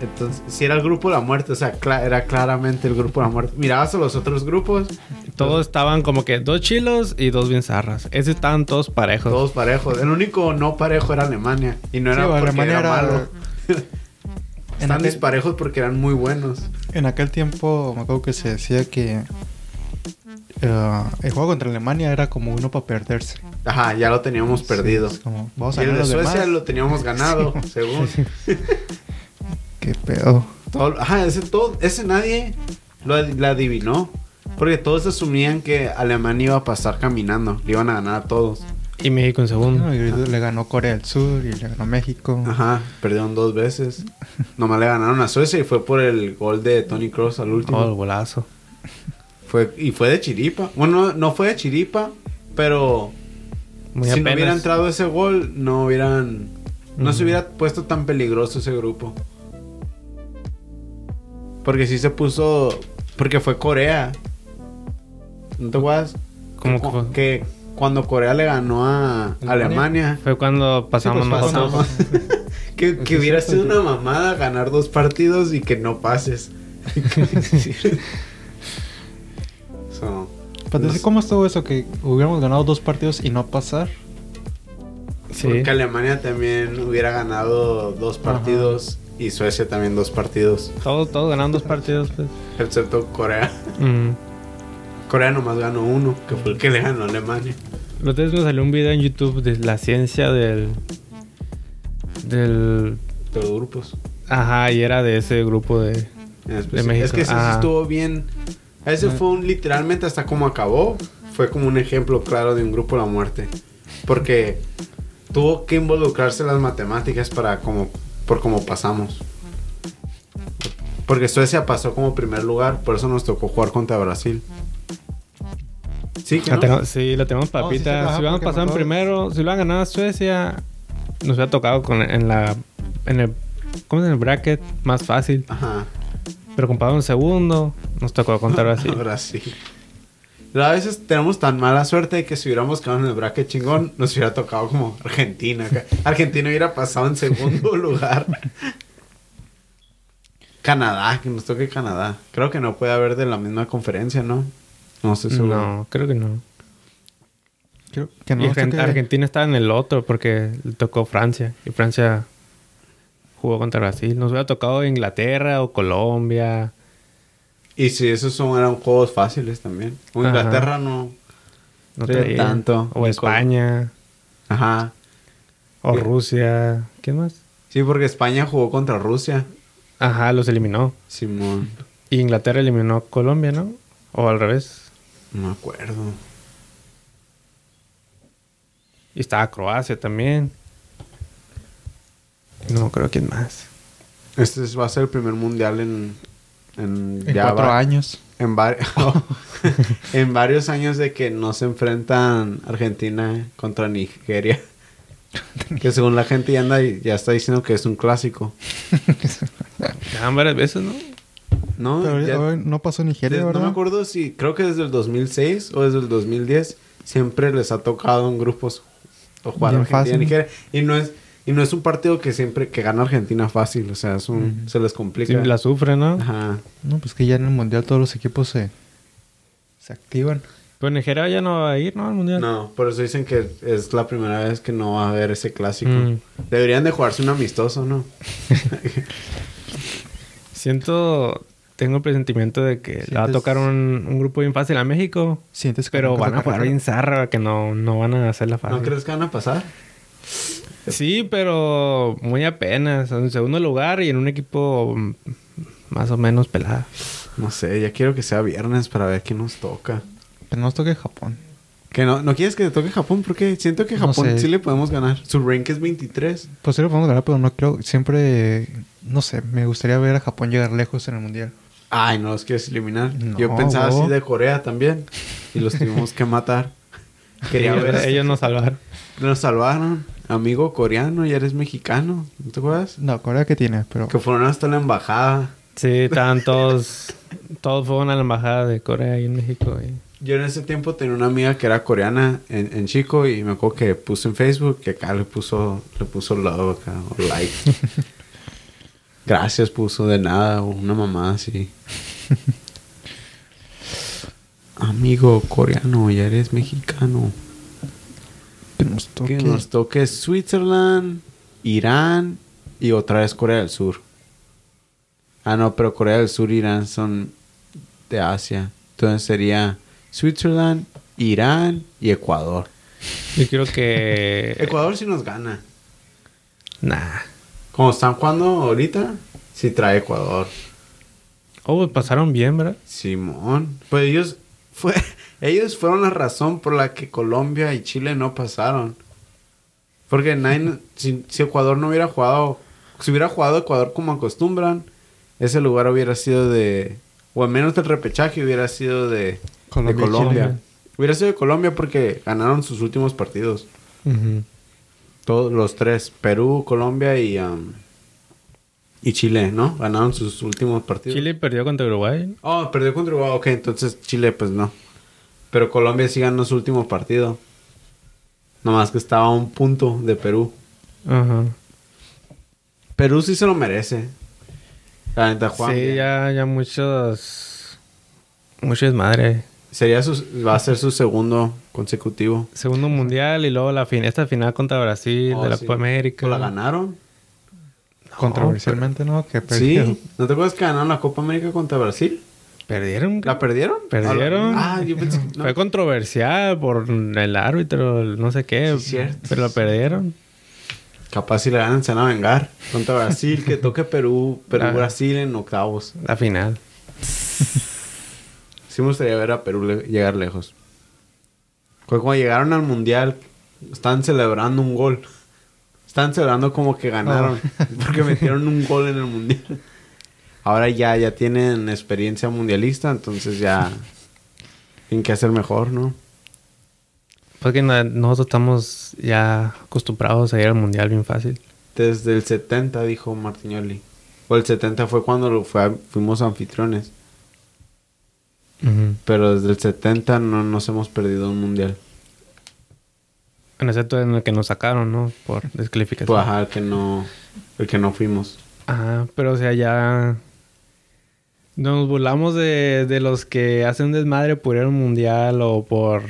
Entonces, si era el grupo de la muerte, o sea, era claramente el grupo de la muerte. Mirabas a los otros grupos, Todos estaban como que dos chilos y dos bien zarras. Esos estaban todos parejos. todos parejos. El único no parejo era Alemania. Y no era Sí, porque Alemania era, era- malo. [laughs] Están aquel, disparejos porque eran muy buenos. en aquel tiempo me acuerdo que se decía que... eh, el juego contra Alemania era como uno para perderse. Ajá, ya lo teníamos perdido. Sí, como, vamos a y el de Suecia demás. lo teníamos [laughs] ganado, según. Qué pedo. Todo- ajá, ese, todo, ese nadie lo la adivinó. Porque todos asumían que Alemania iba a pasar caminando. Le iban a ganar a todos. Y México en segundo. No, y le ganó Corea del Sur y le ganó México. Ajá, perdieron dos veces. Nomás le ganaron a Suecia y fue por el gol de Tony Cross al último. Oh, el golazo. Fue, y fue de chiripa. Bueno, no, no fue de chiripa, pero Muy si no hubiera entrado ese gol, no hubieran. No se hubiera puesto tan peligroso ese grupo. Porque sí se puso. Porque fue Corea. ¿No te acuerdas? ¿Cómo que fue? que cuando Corea le ganó a ¿Alemania? Alemania. Fue cuando pasamos Sí, pues, pasamos. [laughs] que hubiera sido una mamada ganar dos partidos y que no pases. [laughs] So, Pero no sé. ¿cómo estuvo eso? Que hubiéramos ganado dos partidos y no pasar. Sí. Porque Alemania también hubiera ganado dos partidos y Suecia también dos partidos, Todos, todos ganando dos partidos, pues. excepto Corea. Mm. Corea nomás ganó uno, que fue el que le ganó a Alemania. Los días me salió un video en YouTube de la ciencia del. Del. De los grupos. Ajá, y era de ese grupo de. Especial. México. Es que ese sí estuvo bien. Ese fue un literalmente hasta como acabó. Fue como un ejemplo claro de un grupo de la muerte. Porque tuvo que involucrarse las matemáticas para como por cómo pasamos. Porque Suecia pasó como primer lugar, por eso nos tocó jugar contra Brasil. Sí, que La no? tengo- sí, la tenemos No, sí, papita. sí, si me pasado en primero, si lo hubieran ganado a Suecia, nos hubiera tocado con, en la. En el. ¿Cómo es en el bracket? Más fácil. Ajá. Pero comparado en segundo, nos tocó contra [laughs] Brasil. Brasil. Pero a veces tenemos tan mala suerte que si hubiéramos quedado en el bracket chingón, nos hubiera tocado como Argentina. Argentina hubiera pasado en segundo [laughs] lugar. Canadá, que nos toque Canadá. Creo que no puede haber de la misma conferencia, ¿no? No sé seguro. No, creo que no. Creo que no. y creo Argen- que- Argentina estaba en el otro porque le tocó Francia. Y Francia jugó contra Brasil. Nos hubiera tocado Inglaterra o Colombia. Y si esos son, eran juegos fáciles también. O Ajá. Inglaterra no. No traía. tanto. O España. Ajá. O. Rusia. ¿Quién más? Sí, porque España jugó contra Rusia. Ajá, los eliminó. Simón. Y Inglaterra eliminó a Colombia, ¿no? O al revés. No me acuerdo. Y estaba Croacia también. No creo quién más. Este es- va a ser el primer mundial en. En, En ya cuatro va- años. En, [laughs] [laughs] en varios años de que no se enfrentan Argentina contra Nigeria. [laughs] que según la gente ya anda y ya está diciendo que es un clásico. Ya varias veces, ¿no? No, Pero Ya- no pasó Nigeria, des- no ¿verdad? me acuerdo si creo que desde el 2006 o desde el 2010 siempre les ha tocado en grupos o jugar Bien Argentina fácil. Nigeria y no es y no es un partido que siempre que gana Argentina fácil, o sea, es un- se les Sí, complica. la sufre, ¿no? Ajá. No, pues que ya en el mundial todos los equipos se, se activan. Pero Nigeria ya no va a ir, ¿no? Al mundial. No, por eso dicen que es la primera vez que no va a haber ese clásico. Mm. Deberían de jugarse un amistoso, ¿no? [laughs] [laughs] Siento. Tengo el presentimiento de que le va a tocar un, un grupo bien fácil a México. Sientes que Pero van a jugar bien zarra, que no, no van a hacer la fácil. ¿No crees que van a pasar? Sí, pero muy apenas. En segundo lugar y en un equipo más o menos pelada. No sé, ya quiero que sea viernes para ver quién nos toca. Pero nos toque Japón. Que no, ¿no quieres que te toque Japón? Porque siento que No Japón sé. sí le podemos ganar. Su rank es 23. Pues sí lo podemos ganar, pero no creo. Siempre. No sé, me gustaría ver a Japón llegar lejos en el mundial. Ay, no los quieres eliminar. No, Yo pensaba así de Corea también. Y los tuvimos que matar. [laughs] Quería ellos, ver. ellos nos salvaron. Nos salvaron. Amigo coreano, ya eres mexicano. ¿No te acuerdas? No, Corea que tiene, pero. Que fueron hasta la embajada. Sí, estaban [laughs] todos. todos fueron a la embajada de Corea ahí en México. y- Yo en ese tiempo tenía una amiga que era coreana en, en Chico y me acuerdo que puso en Facebook que acá le puso, le puso love acá, o like. [laughs] Gracias puso de nada, una mamá así. [laughs] Amigo coreano, ya eres mexicano. Que nos toque. Que nos toque Switzerland, Irán y otra vez Corea del Sur. Ah, no, pero Corea del Sur y Irán son de Asia. Entonces sería Switzerland, Irán y Ecuador. Yo quiero que. [laughs] Ecuador sí nos gana. Nah. Como están jugando ahorita, sí trae Ecuador. Oh, pasaron bien, ¿verdad? Simón. Pues ellos, [laughs] fue, ellos fueron la razón por la que Colombia y Chile no pasaron. Porque si, si Ecuador no hubiera jugado, si hubiera jugado Ecuador como acostumbran, ese lugar hubiera sido de, o al menos el repechaje hubiera sido de Colombia. Hubiera sido de Colombia porque ganaron sus últimos partidos. Todos los tres. Perú, Colombia y, um, y Chile, ¿no? Ganaron sus últimos partidos. Chile perdió contra Uruguay. Oh, perdió contra Uruguay. Ok, entonces Chile, pues no. Pero Colombia sí ganó su último partido. Nomás que estaba a un punto de Perú. Ajá. Perú sí se lo merece. La neta, Juan. Sí, ya, ya muchos. Mucho desmadre. Sería su, va a ser su segundo consecutivo. Segundo mundial y luego la fin esta final contra Brasil Oh, de la sí. Copa América. ¿La ganaron? Controversialmente, ¿no? Que perdió. Sí. ¿No te acuerdas que ganaron la Copa América contra Brasil? ¿Perdieron? ¿La perdieron? ¿Perdieron? Ah, yo pensé que no. [laughs] Fue controversial por el árbitro, el no sé qué. Sí, cierto. Pero la perdieron. Capaz si le ganan se van a vengar. Contra Brasil, que [laughs] toque Perú, Ah. Perú-Brasil en octavos. La final. [laughs] Sí me gustaría ver a Perú le- llegar lejos. Fue cuando llegaron al Mundial, estaban celebrando un gol. Estaban celebrando como que ganaron. [laughs] Porque metieron un gol en el Mundial. Ahora ya, ya tienen experiencia mundialista, entonces ya tienen que hacer mejor, ¿no? Porque nosotros estamos ya acostumbrados a ir al mundial bien fácil. Desde el 70, dijo Martignoli. O el 70 fue cuando lo fue a- fuimos anfitriones. Pero desde el 70 no nos hemos perdido un mundial. En excepto en el que nos sacaron, ¿no? Por descalificación. Pues ajá, el que no, el que no fuimos. Ajá, pero o sea, ya nos burlamos de, de los que hacen desmadre por ir al mundial o por,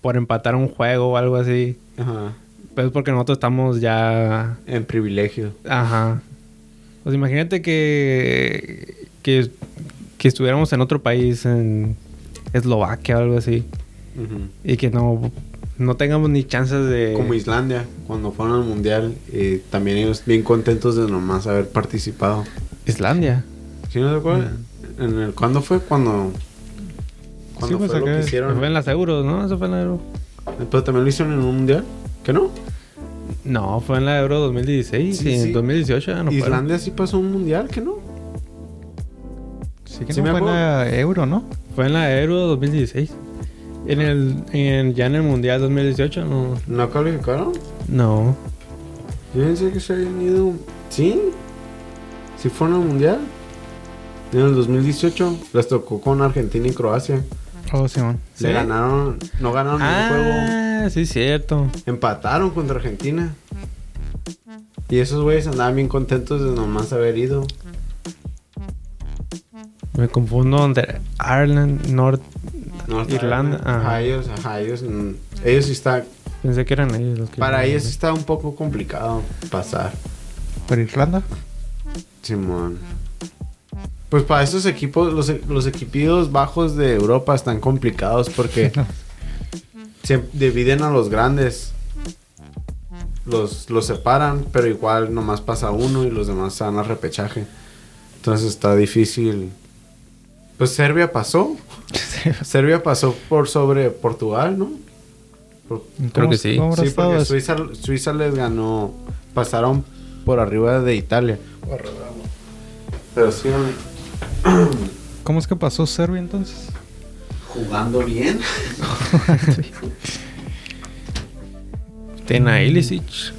por empatar un juego o algo así. Ajá. Pues porque nosotros estamos ya... En privilegio. Ajá. Pues imagínate que, que, que estuviéramos en otro país, en Eslovaquia o algo así, y que no, no tengamos ni chances de... Como Islandia, cuando fueron al mundial, eh, también ellos bien contentos de nomás haber participado. Islandia. ¿Sí no? En el, ¿Cuándo fue? Cuando, cuando Sí, pues, fue lo que hicieron. Fue en las Euros, ¿no? Eso fue en la Euro. Pero también lo hicieron en un mundial. ¿Qué no? No, fue en la Euro 2016 Sí, y en sí. 2018 ya no fueron. Islandia sí pasó un mundial, ¿qué no? Sí que Sí no me fue en la euro, ¿no? Fue en la Euro 2016. En el, en, ya en el Mundial 2018 no. ¿No calificaron? No. Yo pensé que se habían ido. ¿Sí? ¿Sí fueron al mundial? En el 2018 les tocó con Argentina y Croacia. Oh, Simón. Le ¿Sí? ganaron, no ganaron ningún juego. Ah, sí, cierto. Empataron contra Argentina. Y esos güeyes andaban bien contentos de nomás haber ido. Me confundo entre Ireland, North. North Irlanda, Ajá, ellos, ajá, ellos, mm, ellos sí está, Pensé que eran ellos los que. para ellos sí está un poco complicado pasar. ¿Pero Irlanda? Simón. Pues para estos equipos, los, los equipos bajos de Europa están complicados porque [laughs] se dividen a los grandes. Los, los separan, pero igual nomás pasa uno y los demás se van a repechaje. Entonces está difícil. Pues Serbia pasó. [laughs] Serbia pasó por sobre Portugal, ¿no? Por- Creo que sí. ¿Cómo habrá sí, porque? Suiza, Suiza les ganó. Pasaron por arriba de Italia. Pero sí, [clears throat] ¿Cómo es que pasó Serbia entonces? jugando bien. [laughs] Tena Ilicic.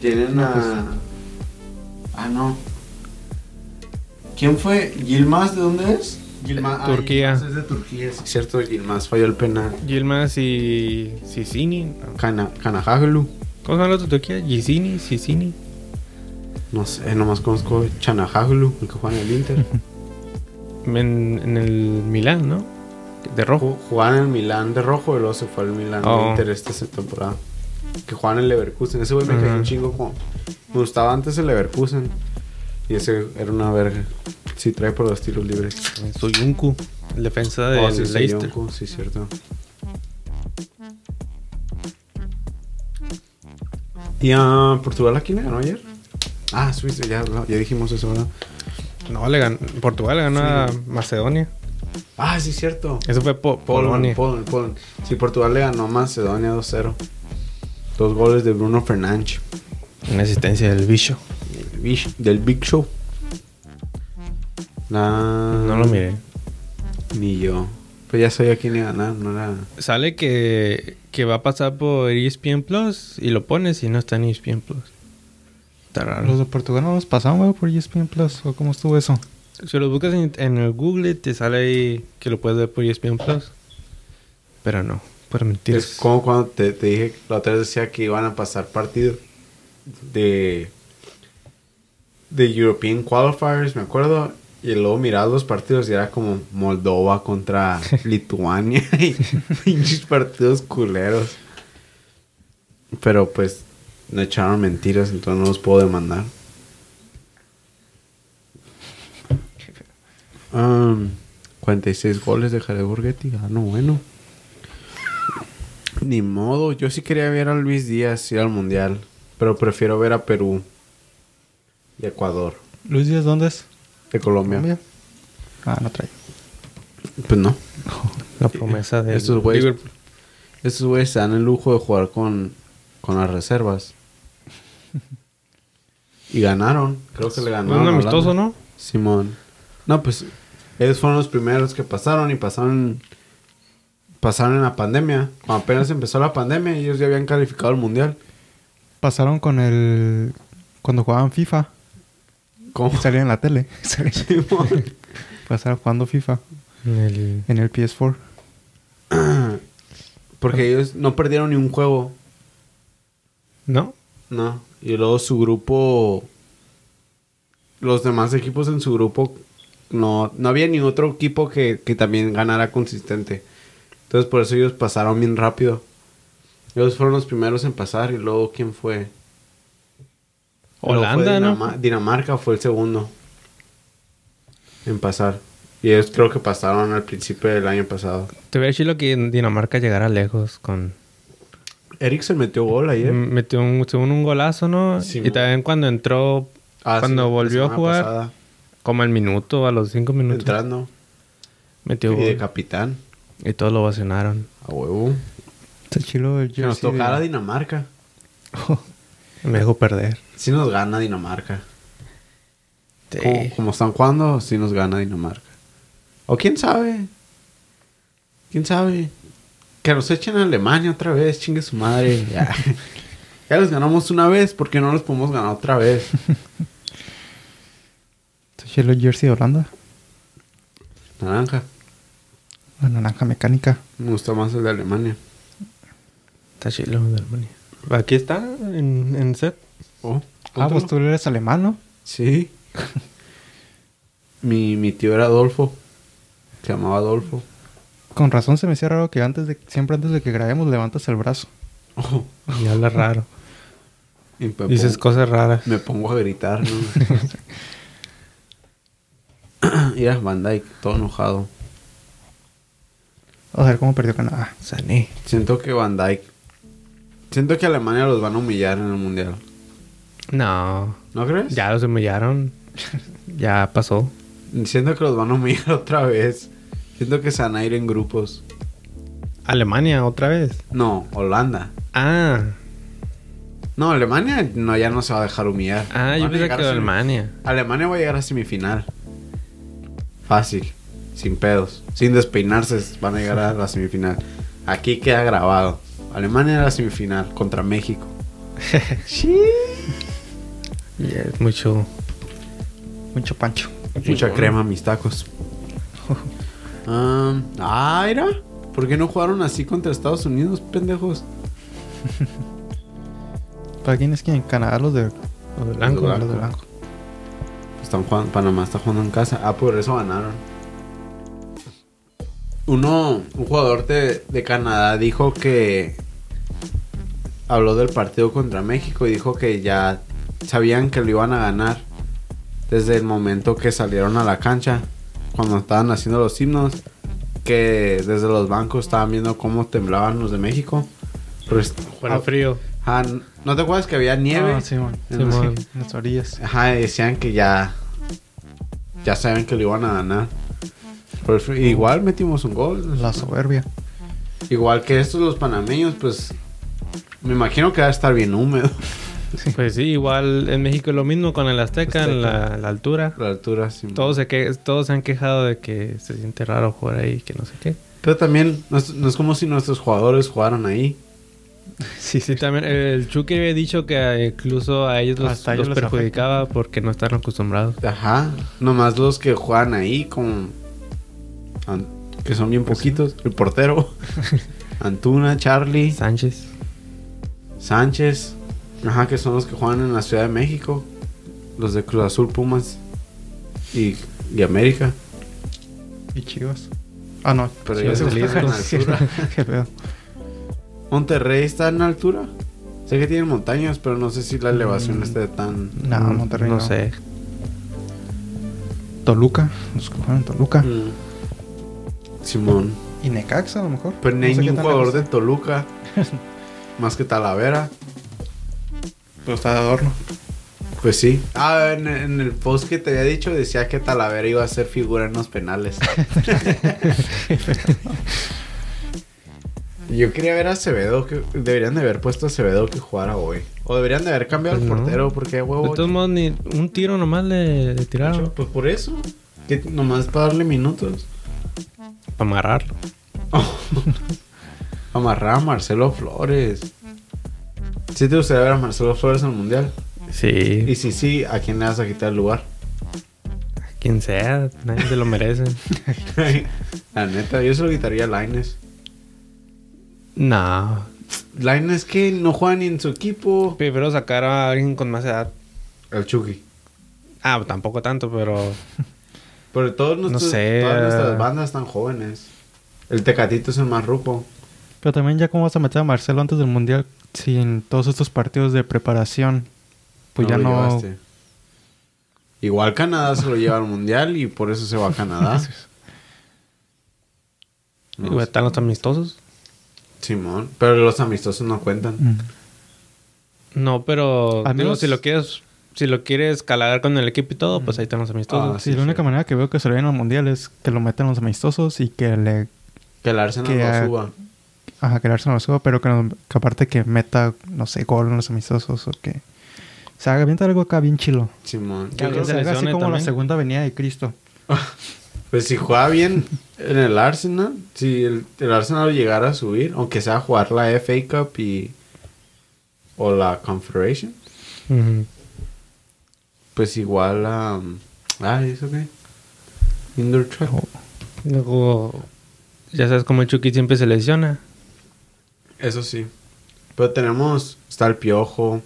Tienen a. Ah, no. ¿Quién fue? ¿Gilmas de dónde es? Ah, Turquía. Es de Turquía, sí, cierto. Gilmas falló el penal. Yilmaz y Sisini. Kana, Kanahaglu. ¿Cómo se llama de Turquía? Gisini, Sisini. No sé, nomás conozco Chanahaglu, el que juega en el Inter. [laughs] En, en el Milán, ¿no? De rojo. Ju- Jugaba en el Milán de rojo y luego se fue al Milán de Oh. Inter esta temporada. Que jugaban en el Leverkusen. Ese güey me cayó Ajá. un chingo como... Me gustaba antes el Leverkusen. Y ese era una verga. Sí, trae por los tiros libres. Soyuncu, el defensa del Oh, sí, Leicester. Sí, cierto. ¿Y a Portugal a quién le ganó ayer? Ah, Suiza, ya, ya dijimos eso, ¿verdad? No, le ganó, Portugal le ganó a Macedonia. Ah, sí, cierto. Eso fue po- Polonia. Polonia. Polonia. Sí, Portugal le ganó a Macedonia 2-0. Dos goles de Bruno Fernández. En asistencia del bicho. Del Big- Show. La... No lo miré. Ni yo. Pues ya sabía quién iba a ganar, no era... Sale que, que va a pasar por ESPN Plus y lo pones y no está en ESPN Plus. Está raro. Los de Portugal no los pasaron, por ESPN Plus. ¿O cómo estuvo eso? Si lo buscas en, en el Google, te sale ahí que lo puedes ver por ESPN Plus. Pero no, por mentir. Es como cuando te, te dije, la otra vez decía que iban a pasar partidos de... De European Qualifiers, me acuerdo. Y luego miraba los partidos y era como Moldova contra [laughs] Lituania [laughs] y pinches partidos culeros. Pero pues me echaron mentiras, entonces no los puedo demandar. Um, 46 goles de Jared Borghetti. Ah, no, bueno. Ni modo. Yo sí quería ver a Luis Díaz ir al Mundial. Pero prefiero ver a Perú. Y Ecuador. Luis Díaz, ¿dónde es? De Colombia. Colombia. Ah, no trae. Pues no. [laughs] La promesa de Estos güeyes, estos güeyes se dan el lujo de jugar con, con las reservas. Y ganaron. Creo que le ganaron. un a amistoso, Holanda. ¿no? Simón. No, pues ellos fueron los primeros que pasaron y pasaron pasaron en la pandemia. Cuando apenas empezó la pandemia, ellos ya habían calificado al mundial. Pasaron con el... Cuando jugaban FIFA. ¿Cómo? Y salían en la tele. [laughs] Simón. Pasaron jugando FIFA En el- en el PS4. [clears throat] Porque ellos no perdieron ni un juego. ¿No? No. Y luego su grupo. Los demás equipos en su grupo. No, no había ni otro equipo que, que también ganara consistente. Entonces por eso ellos pasaron bien rápido. Ellos fueron los primeros en pasar. Y luego, ¿quién fue? Holanda, ¿no? Dinama- Dinamarca fue el segundo. En pasar. Y ellos creo que pasaron al principio del año pasado. Te hubiera chido que Dinamarca llegara lejos con... Eriksen metió gol ayer. Metió un, según un golazo, ¿no? Sí, y también cuando entró, Ah, cuando sí, volvió a jugar, pasada, como al minuto, a los cinco minutos, entrando. metió Y de gol. capitán. Y todos lo vacionaron. A huevo. Está chilo el Que nos de- tocara Dinamarca. [laughs] Me dejó perder. Si nos gana Dinamarca. Sí. Como, como están jugando, si nos gana Dinamarca. O quién sabe. ¿Quién sabe? Que nos echen a Alemania otra vez, chingue su madre. [laughs] Ya, ya los ganamos una vez, porque no los podemos ganar otra vez? [laughs] Está chilo el jersey de Holanda. Naranja. La naranja mecánica. Me gusta más el de Alemania. Está chido de Alemania. Aquí está, en, en set. Oh, Ah, pues tú eres alemán, ¿no? Sí. [laughs] mi, mi tío era Adolfo. Se llamaba Adolfo. Con razón se me hacía raro que antes de... Siempre antes de que grabemos levantas el brazo. Oh, [laughs] Y habla raro. y Dices pongo, cosas raras. me pongo a gritar, ¿no? [laughs] Mira, Van Dyke, todo enojado. A ver cómo perdió Canadá. Sané. Siento que Van Dyke. Siento que Alemania los van a humillar en el mundial. No. ¿No crees? Ya los humillaron. ya pasó. Siento que los van a humillar [laughs] otra vez. Siento que se van a ir en grupos. Alemania, otra vez. No, Holanda. Ah. No, Alemania no, ya no se va a dejar humillar. Ah, Van yo pensé que Alemania. Alemania va a llegar a semifinal. Fácil. Sin pedos. Sin despeinarse van a llegar a la semifinal. Aquí queda grabado. Alemania a la semifinal contra México. [laughs] Y es mucho. Mucho pancho. Mucha crema a mis tacos. [laughs] Um, ah, era. ¿Por qué no jugaron así contra Estados Unidos, pendejos? ¿Para quién es quién? Canadá, los de... Los de blanco. Los de Los de blanco. Están jugando, Panamá está jugando en casa. Ah, por eso ganaron. Uno, un jugador de, de Canadá dijo que habló del partido contra México y dijo que ya sabían que lo iban a ganar desde el momento que salieron a la cancha, cuando estaban haciendo los himnos, que desde los bancos estaban viendo cómo temblaban los de México. Pues, Fuera frío. ah, ¿No te acuerdas que había nieve? Ah, Simón. [laughs] En las orillas. Ajá, y decían que ya. Ya saben que lo iban a ganar. Pero igual metimos un gol. La soberbia. Igual que estos, los panameños, pues. Me imagino que va a estar bien húmedo. [laughs] Pues sí, igual en México es lo mismo con el Azteca, en la, la altura. La altura, sí. Todos se, que, todos se han quejado de que se siente raro jugar ahí, que no sé qué. Pero también no es, no es como si nuestros jugadores jugaran ahí. [laughs] Sí, sí, también. El Chucky había dicho que incluso a ellos los, los les perjudicaba porque no están acostumbrados. Ajá. Nomás los que juegan ahí, como. Que son bien poquitos. El portero. [laughs] Antuna, Charlie, Sánchez. Sánchez. Ajá, que son los que juegan en la Ciudad de México. Los de Cruz Azul, Pumas. Y, y América. Y Chivas. Ah, no. Pero Chivas ellos está están en altura. [laughs] Qué pedo. Monterrey está en altura. Sé que tienen montañas, pero no sé si la elevación esté tan. No, Mm, Monterrey no. No sé. Toluca. Los que juegan en Toluca. Mm. Simón. Y Necaxa, a lo mejor. Pero no hay sé ni qué un tan jugador de Toluca. [laughs] más que Talavera. Pero está de adorno. Pues sí. Ah, en, en el post que te había dicho decía que Talavera iba a ser figura en los penales. [laughs] Yo quería ver a Acevedo, que deberían de haber puesto a Acevedo que jugara hoy. O deberían de haber cambiado Pues el no. portero porque De huevo. todos modos, ni un tiro nomás le, le tiraron Pues por eso. Que nomás para darle minutos. para amarrarlo. [laughs] Amarrar a Marcelo Flores. ¿Sí te gustaría ver a Marcelo Flores en el mundial? Sí. Y si sí, ¿a quién le vas a quitar el lugar? Quien sea, nadie se lo merece. [laughs] La neta, yo se lo quitaría a Laines. no. Laines que no juega ni en su equipo. Prefiero sacar a alguien con más edad. El Chucky. Ah, tampoco tanto, pero. Pero todos nuestros, sé, todas nuestras bandas están jóvenes. El Tecatito es el más ruco. Pero también ya cómo vas a meter a Marcelo antes del Mundial sin todos estos partidos de preparación. Pues ya lo no... llevaste. Igual Canadá se lo lleva al mundial y por eso se va a Canadá. [laughs] No están los amistosos. Simón. Pero los amistosos no cuentan. Mm. No, pero. Al digo, menos- si lo quieres. Si lo quieres calar con el equipo y todo, pues ahí están los amistosos. Ah, Sí, sí, la única sí. manera que veo que se lo vayan al Mundial es que lo metan los amistosos y que le... Que el Arsenal Que, lo ah, suba. Ajá, que el Arsenal lo suba, pero que, no- que aparte que meta, no sé, gol en los amistosos o que... Se haga bien algo acá bien chilo. Simón. Que Que alguien se se haga así como la segunda venida de Cristo. [laughs] Pues si juega bien en el Arsenal, si el, el Arsenal llegara a subir, aunque sea jugar la FA Cup y o la Confederation, pues igual a ah, ¿eso qué? Indoor track. Luego. Ya sabes cómo el Chucky siempre se lesiona. Eso sí. Pero tenemos está el Piojo,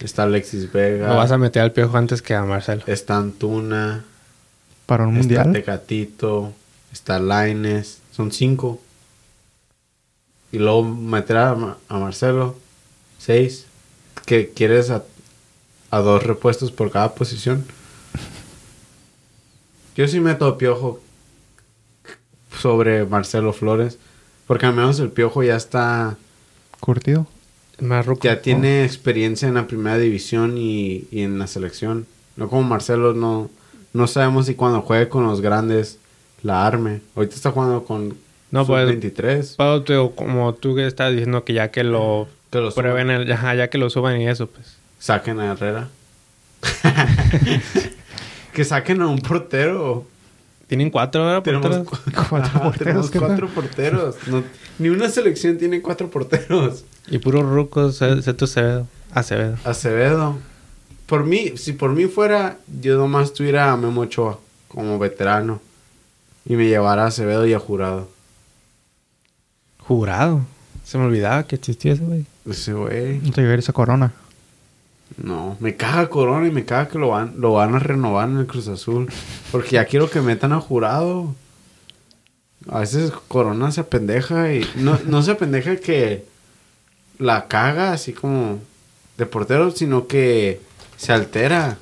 está Alexis Vega, Lo vas a meter al piojo antes que a Marcelo. está Antuna, Para un está Mundial. Tecatito, está Laines, son cinco. Y luego meter a, Ma- a Marcelo, seis. Que quieres a, a dos repuestos por cada posición. Yo sí meto a Piojo sobre Marcelo Flores. Porque al menos el Piojo ya está. Curtido. Más. Ya tiene experiencia en la primera división y, y en la selección. No como Marcelo, no, no sabemos si cuando juegue con los grandes la arme. Ahorita está jugando con No, pues- 23. Pero, tío, como tú que estás diciendo que ya que lo Que lo prueben, el, ajá, ya que lo suban y eso, pues. Saquen a Herrera. [laughs] [laughs] que saquen a un portero. Tienen cuatro, ¿verdad? Tenemos Porteros? cu- [laughs] Cuatro Ajá, porteros, tenemos ¿qué cuatro porteros. No- ni una selección tiene cuatro porteros. Y puros rucos, Se- Seto Acevedo. Acevedo. Acevedo. Por mí, si por mí fuera, yo nomás tuviera a Memo Ochoa como veterano. Y me llevara a Acevedo y a Jurado. Jurado. Se me olvidaba que existía ese güey. Ese güey. No te llegar esa corona. No, me caga Corona y me caga que lo van, lo van a renovar en el Cruz Azul. Porque ya quiero que metan a Jurado. A veces Corona se apendeja y... No, no se apendeja que la caga así como de portero, sino que se altera.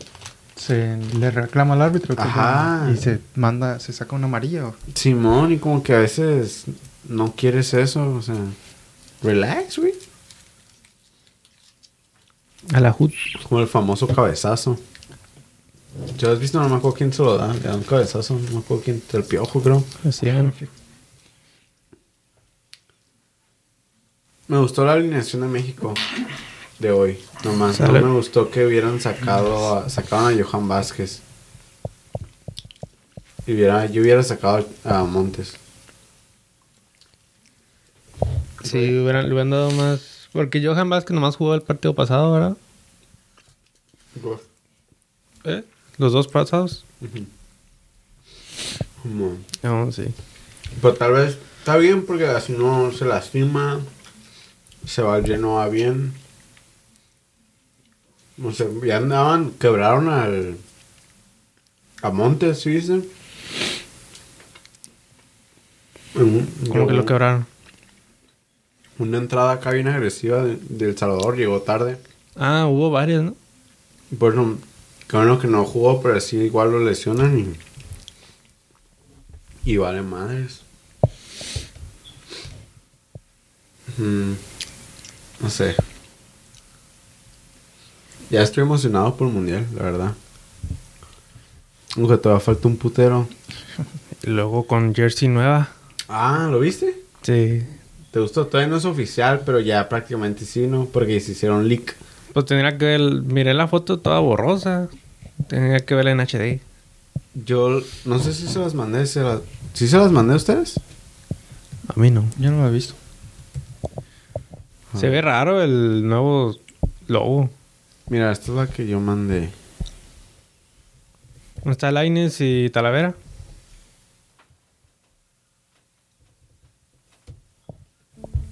Se le reclama al árbitro. Ajá. Y se manda, se saca una amarilla. Simón, y como que a veces no quieres eso, o sea... Relax, güey. A la HUD. Como el famoso cabezazo. Yo has visto, no me acuerdo quién se lo da. Le da un cabezazo, no me acuerdo quién. El piojo, creo. Así es. Me gustó la alineación de México de hoy. Nomás no me gustó que hubieran sacado a, sacaron a Johan Vázquez. Y hubiera, yo hubiera sacado a Montes. Sí, hubieran, le hubieran dado más. Porque Johan Vázquez nomás jugó el partido pasado, ¿verdad? ¿Eh? Los dos pasados. Como- No, sí. Pero tal vez está bien porque así no se lastima. Se va lleno a bien. No sé, ya andaban, quebraron al. A Montes, ¿sí viste? En un- Como que lo quebraron. Una entrada acá bien agresiva de, de El Salvador llegó tarde. Ah, hubo varias, ¿no? Pues no, que bueno que no jugó, pero así igual lo lesionan y. Y vale madres. Mm, no sé. Ya estoy emocionado por el mundial, la verdad. Aunque todavía falta un putero. [laughs] Luego con jersey nueva. Ah, ¿lo viste? Sí. ¿Te gustó? Todavía no es oficial, pero ya prácticamente sí, ¿no? Porque se hicieron leak. Pues tendría que ver. Miré la foto toda borrosa. Tendría que verla en HD. Yo no sé si se las mandé. Se las... ¿Sí se las mandé a ustedes? A mí no. Yo no lo he visto. Se ve raro el nuevo logo. Mira, esta es la que yo mandé. ¿Dónde está Laines y Talavera?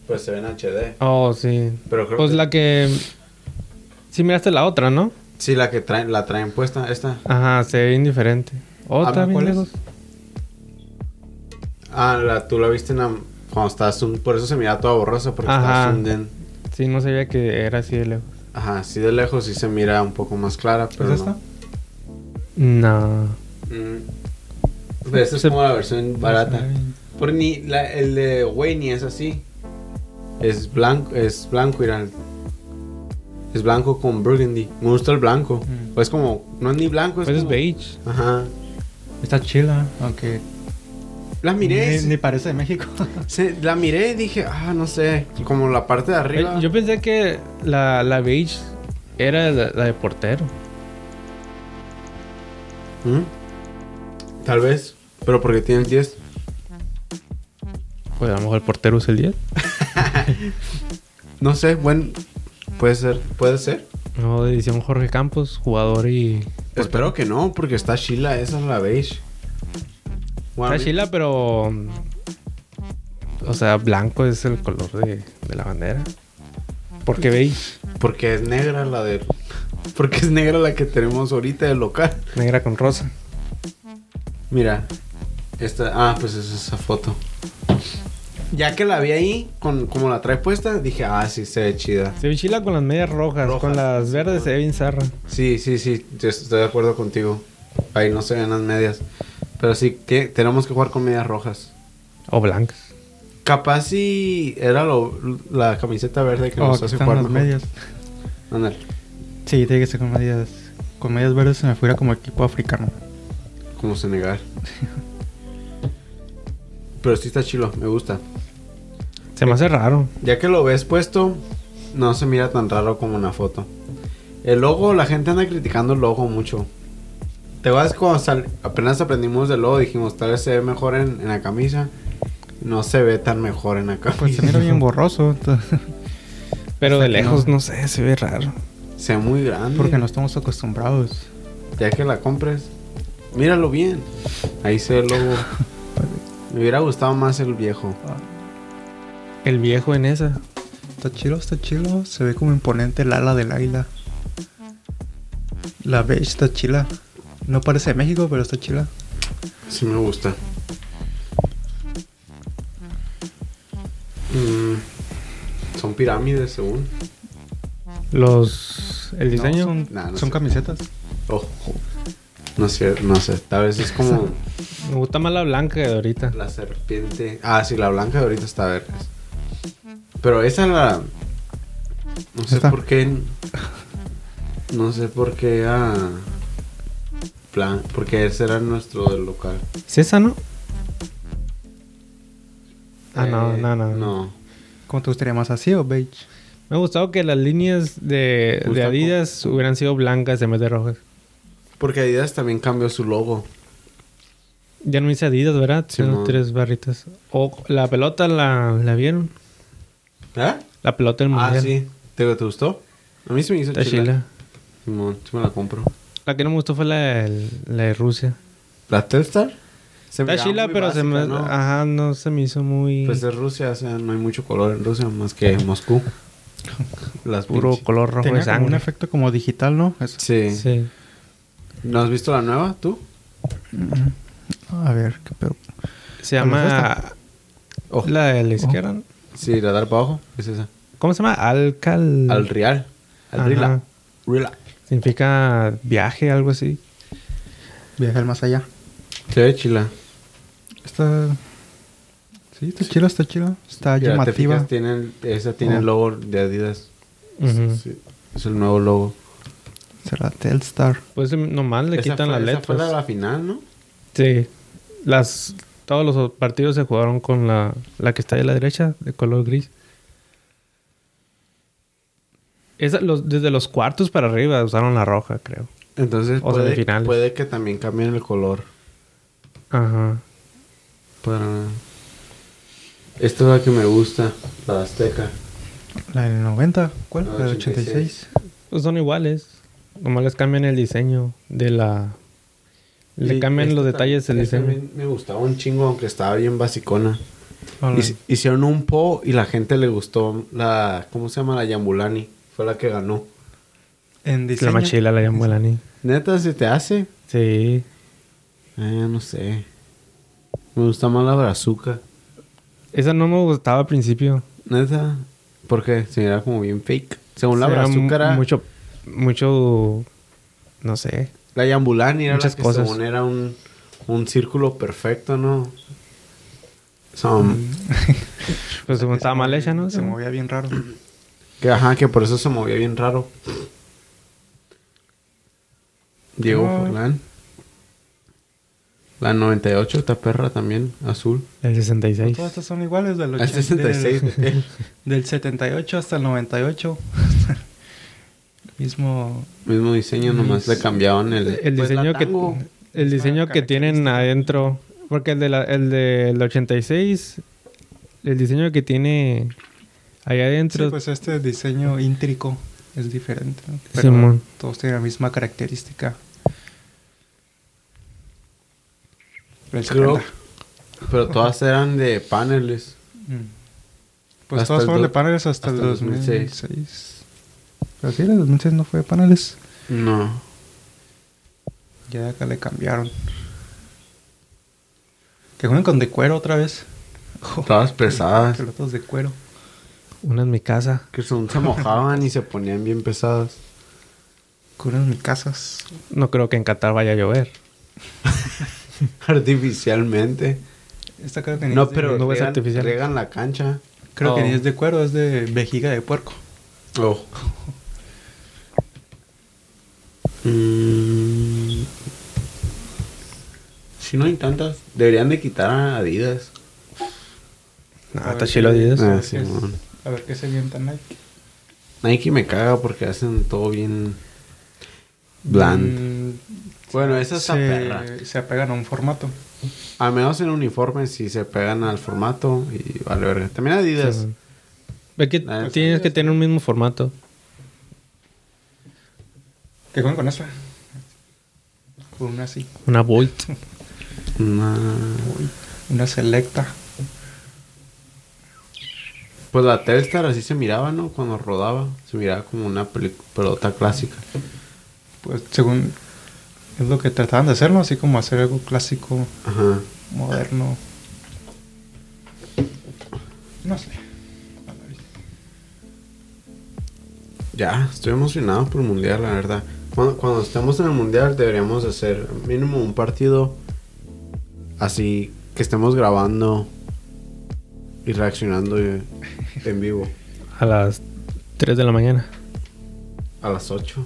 Pues se ve en HD. Oh, sí. Pero creo Pues que... la que. Sí, miraste la otra, ¿no? Sí, la que traen, la traen puesta, esta. Ajá, se ve indiferente. Otra, Ah, bien ¿cuál es? lejos. Ah, la, tú la viste en la- cuando estás un... Por eso se mira toda borrosa, porque Ajá. está zoomed in. Sí, no sabía que era así de lejos. Ajá, sí de lejos sí se mira un poco más clara, pero ¿Es esta? No. no. Mm. Pero esta es como la versión barata. Bien. Por ni... La, el de Wayne es así. Es blanco, es blanco, mira. Es blanco con burgundy. Me gusta el blanco. Mm. Pues como... No es ni blanco, es Pues es como- beige. Ajá. Está chila, aunque La miré. ni, ni parece de México. [laughs] Se- la miré y dije, ah, no sé, como la parte de arriba. Yo pensé que la, la beige era la, la de portero. ¿Mm? Tal vez, pero porque tiene el 10. Pues a lo mejor el portero es el 10. [laughs] [laughs] No sé, buen. Puede ser, puede ser. No, de edición Jorge Campos, jugador y. Espero que no, porque está Sheila, esa es la beige. Bueno, Está chila, pero. O sea, blanco es el color de, de la bandera. ¿Por qué beige? Porque es negra la de. Porque es negra la que tenemos ahorita del local. Negra con rosa. Mira, esta. Ah, pues es esa foto. Ya que la vi ahí, con, como la trae puesta, dije, ah, sí, se ve chida. Se ve chila con las medias rojas. Rojas. Con las verdes se ve bien zarra. Sí, sí, sí, estoy de acuerdo contigo. Ahí no se ven las medias. Pero sí, que tenemos que jugar con medias rojas. O blancas. Capaz si era lo- la camiseta verde que Oh, nos hace jugar las mejor. medias. Sí, tiene que ser con medias. Con medias verdes se me fuera como equipo africano. como Senegal. Pero sí está chilo, me gusta. Se me hace raro. Ya que lo ves puesto, no se mira tan raro como una foto. El logo, la gente anda criticando el logo mucho. Te vas cuando sal- apenas aprendimos del logo, dijimos tal vez se ve mejor en, en la camisa. No se ve tan mejor en la camisa. Pues se mira bien borroso. [laughs] Pero O sea de lejos, no. no sé, se ve raro. Se ve muy grande. porque no estamos acostumbrados. Ya que la compres, míralo bien. Ahí se ve el logo. [laughs] Me hubiera gustado más el viejo. El viejo en esa. Está chilo, está chilo. Se ve como imponente el ala del águila. La beige está chila. No parece de México, pero está chila. Sí me gusta. Mm, son pirámides según. Los. El diseño. No, son, Nah, no son sé. camisetas. Ojo. No sé, no sé. Tal vez es como [laughs] Me gusta más la blanca de ahorita. la serpiente. Ah, sí, la blanca de ahorita está vergas. Pero esa la. No sé Esta. por qué. No sé por qué. Ah, plan, porque ese era nuestro del local. ¿Es esa, no? Ah, no, Eh, no, no. No. ¿Cómo te gustaría más así o beige? Me ha gustado que las líneas de, Adidas hubieran sido blancas en vez de rojas. Porque Adidas también cambió su logo. Ya no dice Adidas, ¿verdad? Simón. tres barritas. O la pelota la, la vieron. ¿Eh? La pelota del mundial. Ah, sí. ¿Te, te gustó? A mí se me hizo chila. chila. Simón, sí me la compro. La que no me gustó fue la, de- la de Rusia. ¿La Telstar? Se Está chila, pero se me... Ajá, no se me hizo muy... Pues es Rusia, o sea, no hay mucho color en Rusia más que en Moscú. [laughs] Las puro color rojo Tenía de como un sangre. efecto como digital, ¿no? Eso. Sí. Sí. ¿No has visto la nueva, tú? A ver, qué pedo. Se ¿Cuál es llama... Oh. La de la izquierda. ¿no? Sí, la dar para abajo. Es esa. ¿Cómo se llama? Alcal... Al Real. Al. Rila. Rila. Significa viaje, algo así. Viaje al más allá. Se ve chila. Está... Sí, está chila, está chila. Está Mira, te llamativa. fijas, tiene el- esa tiene el logo de Adidas. Ujú. Sí, es el nuevo logo. Será Telstar. Pues nomás le Esa quitan fue- las esa fue letras. la, la final, ¿no? Sí. Las... Todos los partidos se jugaron con la, la que está ahí a la derecha, de color gris. Esa, los, desde los cuartos para arriba usaron la roja, creo. Entonces O sea, de puede, que también cambien el color. Ajá. Para... Esta es la que me gusta, la Azteca. La del 90. ¿Cuál? La La del 86. 86. Pues son iguales. Nomás les cambian el diseño de la... Le cambian los detalles del esta diseño. me, me gustaba un chingo, aunque estaba bien basicona. Hicieron un po y la gente le gustó la... ¿Cómo se llama? La Yambulani. Fue la que ganó. En La diseño. machila la Melanie. ¿Neta se te hace? Sí. Eh, no sé. Me gusta más la brazuca. Esa no me gustaba al principio. ¿Neta? ¿Por qué? Se como bien fake. Según la brazuca era... Mucho... Mucho... No sé. La Yambulani era Muchas la que cosas. según era un, un círculo perfecto, ¿no? Son... [laughs] Pues según estaba mal hecha, ¿no? Se movía bien raro. Que, ajá, que por eso se movía bien raro. Diego No. Forlán. La 98, esta perra también, azul. El 66. Todas estas son iguales del El 80, 66. Del, del 78 hasta el 98. [laughs] Mismo. Mismo diseño, nomás le cambiaban el... El pues, diseño que... El diseño que tienen adentro... Porque el de la, el del 86... El diseño que tiene... Ahí adentro... Sí, pues este diseño íntrico es diferente. ¿no? Pero Simón. todos tienen la misma característica. El Creo- 70. Pero todas eran de paneles. Mm. Pues Hasta el fueron de paneles hasta, hasta el el 2006. 2006. Pero sí, el 2006 no fue de paneles. No. Ya acá le cambiaron. Que jueguen con de cuero otra vez. [laughs] Todas pesadas. Pelotas de cuero. Una en mi casa. Que son, se mojaban y se ponían bien pesadas. Curan mis casas. No creo que en Qatar vaya a llover. [laughs] Artificialmente. Esta creo que ni No, es de- pero nubes riegan, artificiales. riegan la cancha. Creo que Oh. ni es de cuero, es de vejiga de puerco. Oh. [laughs] Mm. Si no hay tantas, deberían de quitar a Adidas. No, A está ver chilo Adidas. Ah, a ver sí, qué es- mon. A ver qué se avienta Nike. Nike me caga porque hacen todo bien bland. Mm, Bueno, esa está se, perra. se apegan a un formato. Al menos en uniformes si se pegan al formato y vale verga. También Adidas. Sí. Ve que Ah, tienes que tener un mismo formato. Que jueguen con esa. Con una así. Una Volt. [laughs] Una- Una selecta. Pues la Telstar así se miraba, ¿no? Cuando rodaba. Se miraba como una pelota clásica. Pues según. Es lo que trataban de hacer, ¿no? Así como hacer algo clásico, Ajá. moderno. No sé. Ya, estoy emocionado por el mundial, la verdad. Cuando, cuando estemos en el mundial deberíamos hacer mínimo un partido así que estemos grabando y reaccionando en vivo [laughs] A las 3 de la mañana. a las 8.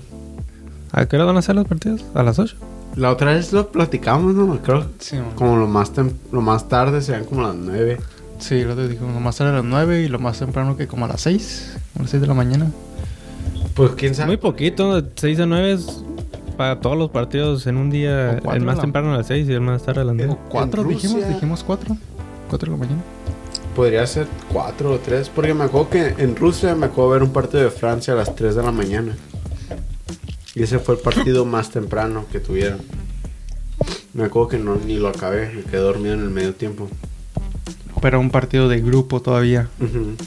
¿A qué hora van a ser los partidos? ¿A las 8? La otra vez lo platicamos, ¿no? Creo Sí, como lo más, tem- lo más tarde serían como las 9. Sí, lo te digo, lo más tarde a las 9 y lo más temprano que como a las 6, a las 6 de la mañana. Pues quién sabe. Muy poquito. 6 a 9 es para todos los partidos en un día. Cuatro El más la- temprano a las 6 y el más tarde a las 9. ¿O 4 en dijimos? Dijimos 4. 4 de la mañana. podría ser 4 o 3. Porque me acuerdo que en Rusia me acuerdo ver un partido de Francia a las 3 de la mañana. Y ese fue el partido [laughs] más temprano que tuvieron. Me acuerdo que no, ni lo acabé, me quedé dormido en el medio tiempo. Pero un partido de grupo todavía.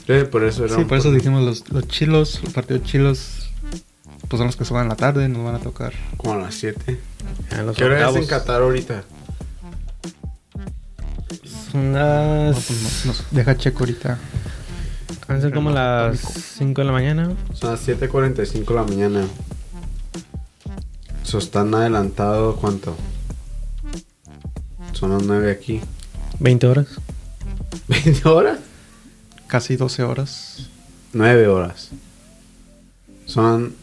Sí, por eso era Sí, por eso dijimos los, los chilos, los partidos chilos, pues son los que se van en la tarde, nos van a tocar. como a las 7. En los ¿Qué hora es en. Qatar ahorita? Son No, las... pues nos, nos deja checo ahorita. Van a ser como las 5 de la mañana. Son las 7.45 de la mañana. Eso están adelantado, ¿cuánto? Son las 9 aquí. 20 horas. [laughs] ¿20 horas? Casi 12 horas. 9 horas. Son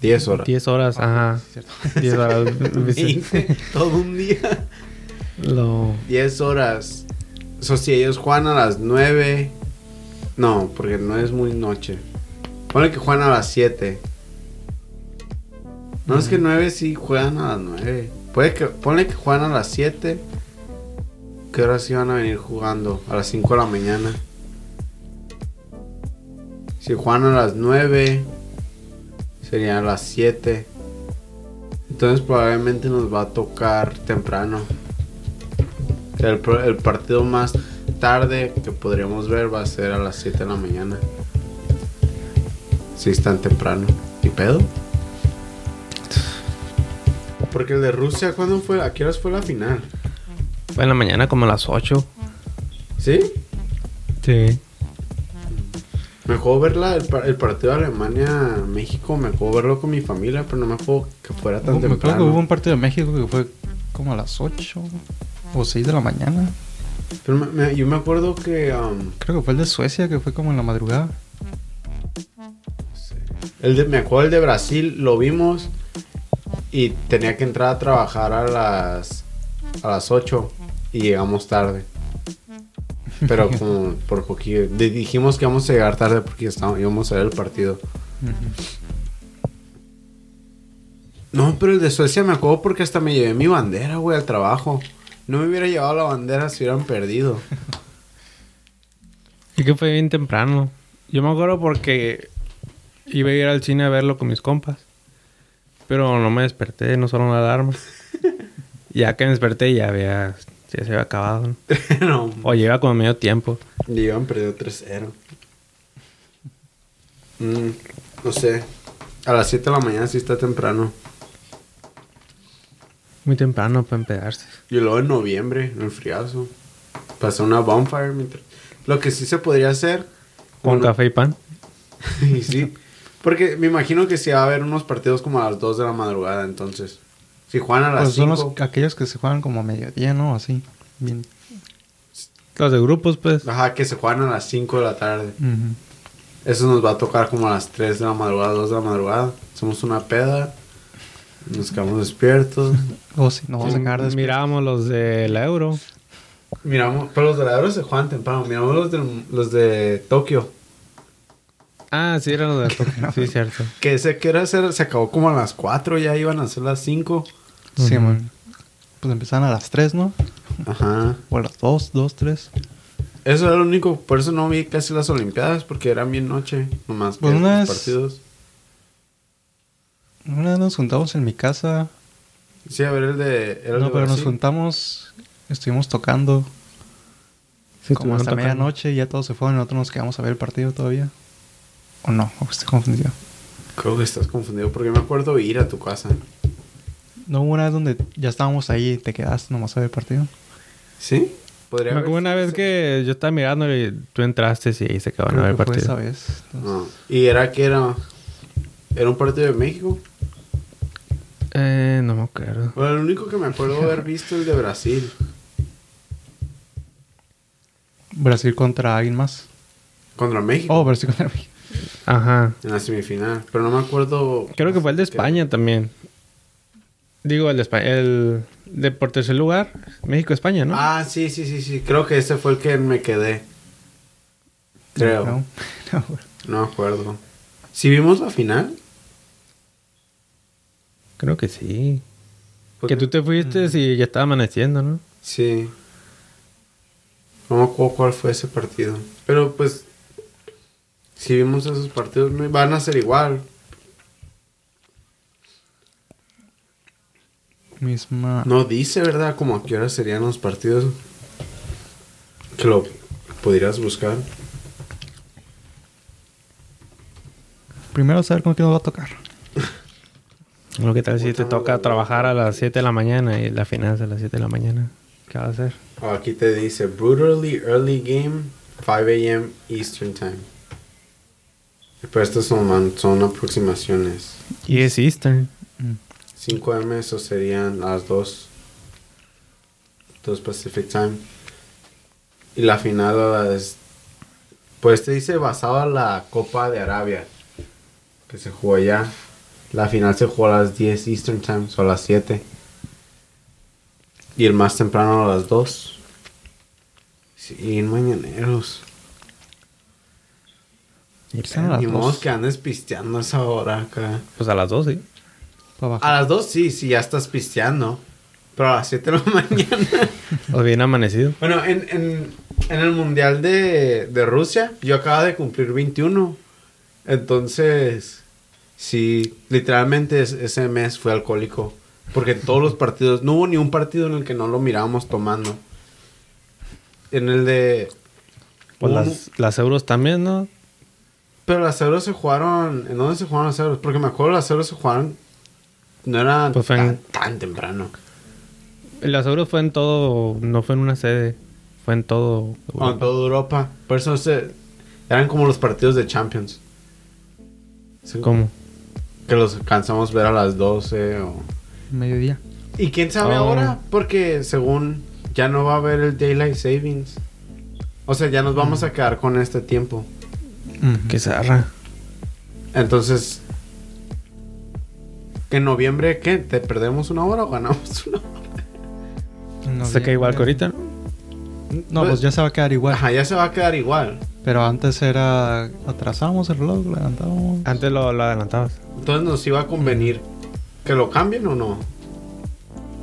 10 horas. 10 horas, ajá. Sí, cierto. [laughs] 10 horas. [laughs] 20, todo un día. Lo... 10 horas. Eso si ellos juegan a las 9. No, porque no es muy noche. Ponle que juegan a las 7. No es que 9 sí juegan a las 9. Puede que, ponle que juegan a las 7. ¿Qué horas sí van a venir jugando? A las 5 de la mañana. Si juegan a las 9, serían a las 7. Entonces probablemente nos va a tocar temprano. El partido más tarde que podríamos ver va a ser a las 7 de la mañana. Si es tan temprano. ¿Y pedo? Porque el de Rusia, ¿cuándo fue? ¿A qué horas fue la final? Fue en la mañana como a las 8. ¿Sí? Sí. Me acuerdo verla, el, par- el partido de Alemania-México, me acuerdo verlo con mi familia, pero no me acuerdo que fuera tan Me acuerdo temprano. que hubo un partido de México que fue como a las 8 o 6 de la mañana. Pero me- me- yo me acuerdo que um, Creo que fue el de Suecia que fue como en la madrugada. el de, me acuerdo el de Brasil, lo vimos y tenía que entrar a trabajar a las a las 8 y llegamos tarde. Pero como por poquito. di- Dijimos que íbamos a llegar tarde porque estábamos, íbamos a ver el partido. No, pero el de Suecia me acuerdo porque hasta me llevé mi bandera, güey, al trabajo. No me hubiera llevado la bandera si hubieran perdido. Y que fue bien temprano. Yo me acuerdo porque iba a ir al cine a verlo con mis compas. Pero no me desperté, no sonó la alarma. [laughs] ya que me desperté ya había... Ya se había acabado. ¿no? [laughs] no, O lleva como medio tiempo. y iban perdido 3-0. Mm, no sé. A las 7 de la mañana sí está temprano. Muy temprano para empedarse. Y luego en noviembre, en el friazo. Pasó una bonfire. mientras- Lo que sí se podría hacer. Con bueno, café y pan. y [laughs] sí. Porque me imagino que sí va a haber unos partidos como a las 2 de la madrugada, entonces. Si juegan a las Pues son 5. los, aquellos que se juegan como a mediodía, ¿no? Así. Bien. Los de grupos, pues. Ajá, que se juegan a las 5 de la tarde. Ujú. Eso nos va a tocar como a las 3 de la madrugada, 2 de la madrugada. Hacemos una peda. Nos quedamos despiertos. [laughs] O si no, vamos a quedar despiertos. Mirábamos los de la Euro. Miramos, pero los de la Euro se juegan temprano. Miramos los de, los de Tokio. Ah, sí, eran los de Tokio. [laughs] Sí, cierto. Que ese que era hacer, se acabó como a las 4, ya iban a ser las 5. Sí, man. Pues empezaron a las 3, ¿no? Ajá. O a las 2, 2, 3. Eso era lo único, por eso no vi casi las Olimpiadas, porque eran bien noche, nomás que Pues una los vez- partidos. Una vez nos juntamos en mi casa. Sí, a ver el de. Era el No, de pero nos juntamos. Estuvimos tocando Sí, como hasta tocando. medianoche y ya todos se fueron y nosotros nos quedamos a ver el partido todavía. ¿O no? ¿O estoy confundido? Creo que estás confundido, porque me acuerdo ir a tu casa. No hubo una vez donde ya estábamos ahí y te quedaste nomás a ver el partido. ¿Sí? Podría Me haber acuerdo una vez que yo estaba mirando y tú entraste y ahí se acabaron a ver el que fue partido. esa vez. Entonces, No. ¿Y era que era? ¿Era un partido de México? Eh, no me acuerdo. Bueno, el único que me acuerdo haber visto el de Brasil. Brasil contra alguien más. Contra México. Oh, Brasil contra México. Ajá. En la semifinal. Pero no me acuerdo. Creo que fue el de España también. Digo, el de España. El de por tercer lugar, México-España, ¿no? Ah, sí, sí, sí, sí. Creo que ese fue el que me quedé. Creo. No, no. Acuerdo. ¿Sí vimos la final? Creo que sí. Porque- Que tú te fuiste y ya estaba amaneciendo, ¿no? Sí. No me acuerdo cuál fue ese partido. Pero pues, si vimos esos partidos, van a ser igual. Misma. No dice, ¿verdad? Como a qué hora serían los partidos. Que lo pudieras buscar. Primero saber con quién nos va a tocar. [laughs] Lo que tal si te toca trabajar a las 7 de la mañana y la final es a las 7 de la mañana? ¿Qué vas a hacer? Oh, aquí te dice brutally early game, 5 a.m. Eastern Time. Pero estas son, son aproximaciones. Y es Eastern. 5 m eso serían las 2. 2 Pacific Time. Y la final las... Pues te dice basado en la Copa de Arabia. Que se jugó allá. La final se jugó a las 10 Eastern Time, o a las 7. Y el más temprano a las 2. Sí, en mañaneros. Y Están a las Ni modo dos. que andes pisteando a esa hora acá. Pues a las 2, sí. A las 2 sí, sí, ya estás pisteando. Pero a las 7 de la [laughs] mañana. O bien amanecido. Bueno, en, en, en el Mundial de, de Rusia, yo acaba de cumplir 21. Entonces, sí, literalmente es- ese mes fue alcohólico. Porque en todos los partidos, no hubo ni un partido en el que no lo mirábamos tomando. En el de... Pues hubo- las, las euros también, ¿no? Pero las euros se jugaron... ¿En dónde se jugaron las euros? Porque me acuerdo las euros se jugaron... No era Pues fue tan, en- tan temprano. Las euros fue en todo, no fue en una sede. Fue en todo. O en toda Europa. Por eso se- eran como los partidos de Champions. Sí, ¿Cómo? Que los cansamos ver a las 12 o... Mediodía. ¿Y quién sabe Oh. ahora? Porque según ya no va a haber el Daylight Savings. O sea, ya nos vamos a quedar con este tiempo. Qué zarra. Entonces... ¿En noviembre qué? ¿Te perdemos una hora o ganamos una hora? No, Se queda igual que ahorita, ¿no? No, pues ya se va a quedar igual. Ajá, ya se va a quedar igual. Pero antes era. Atrasamos el reloj, levantábamos. Antes lo, lo adelantabas. Entonces nos iba a convenir que lo cambien o no.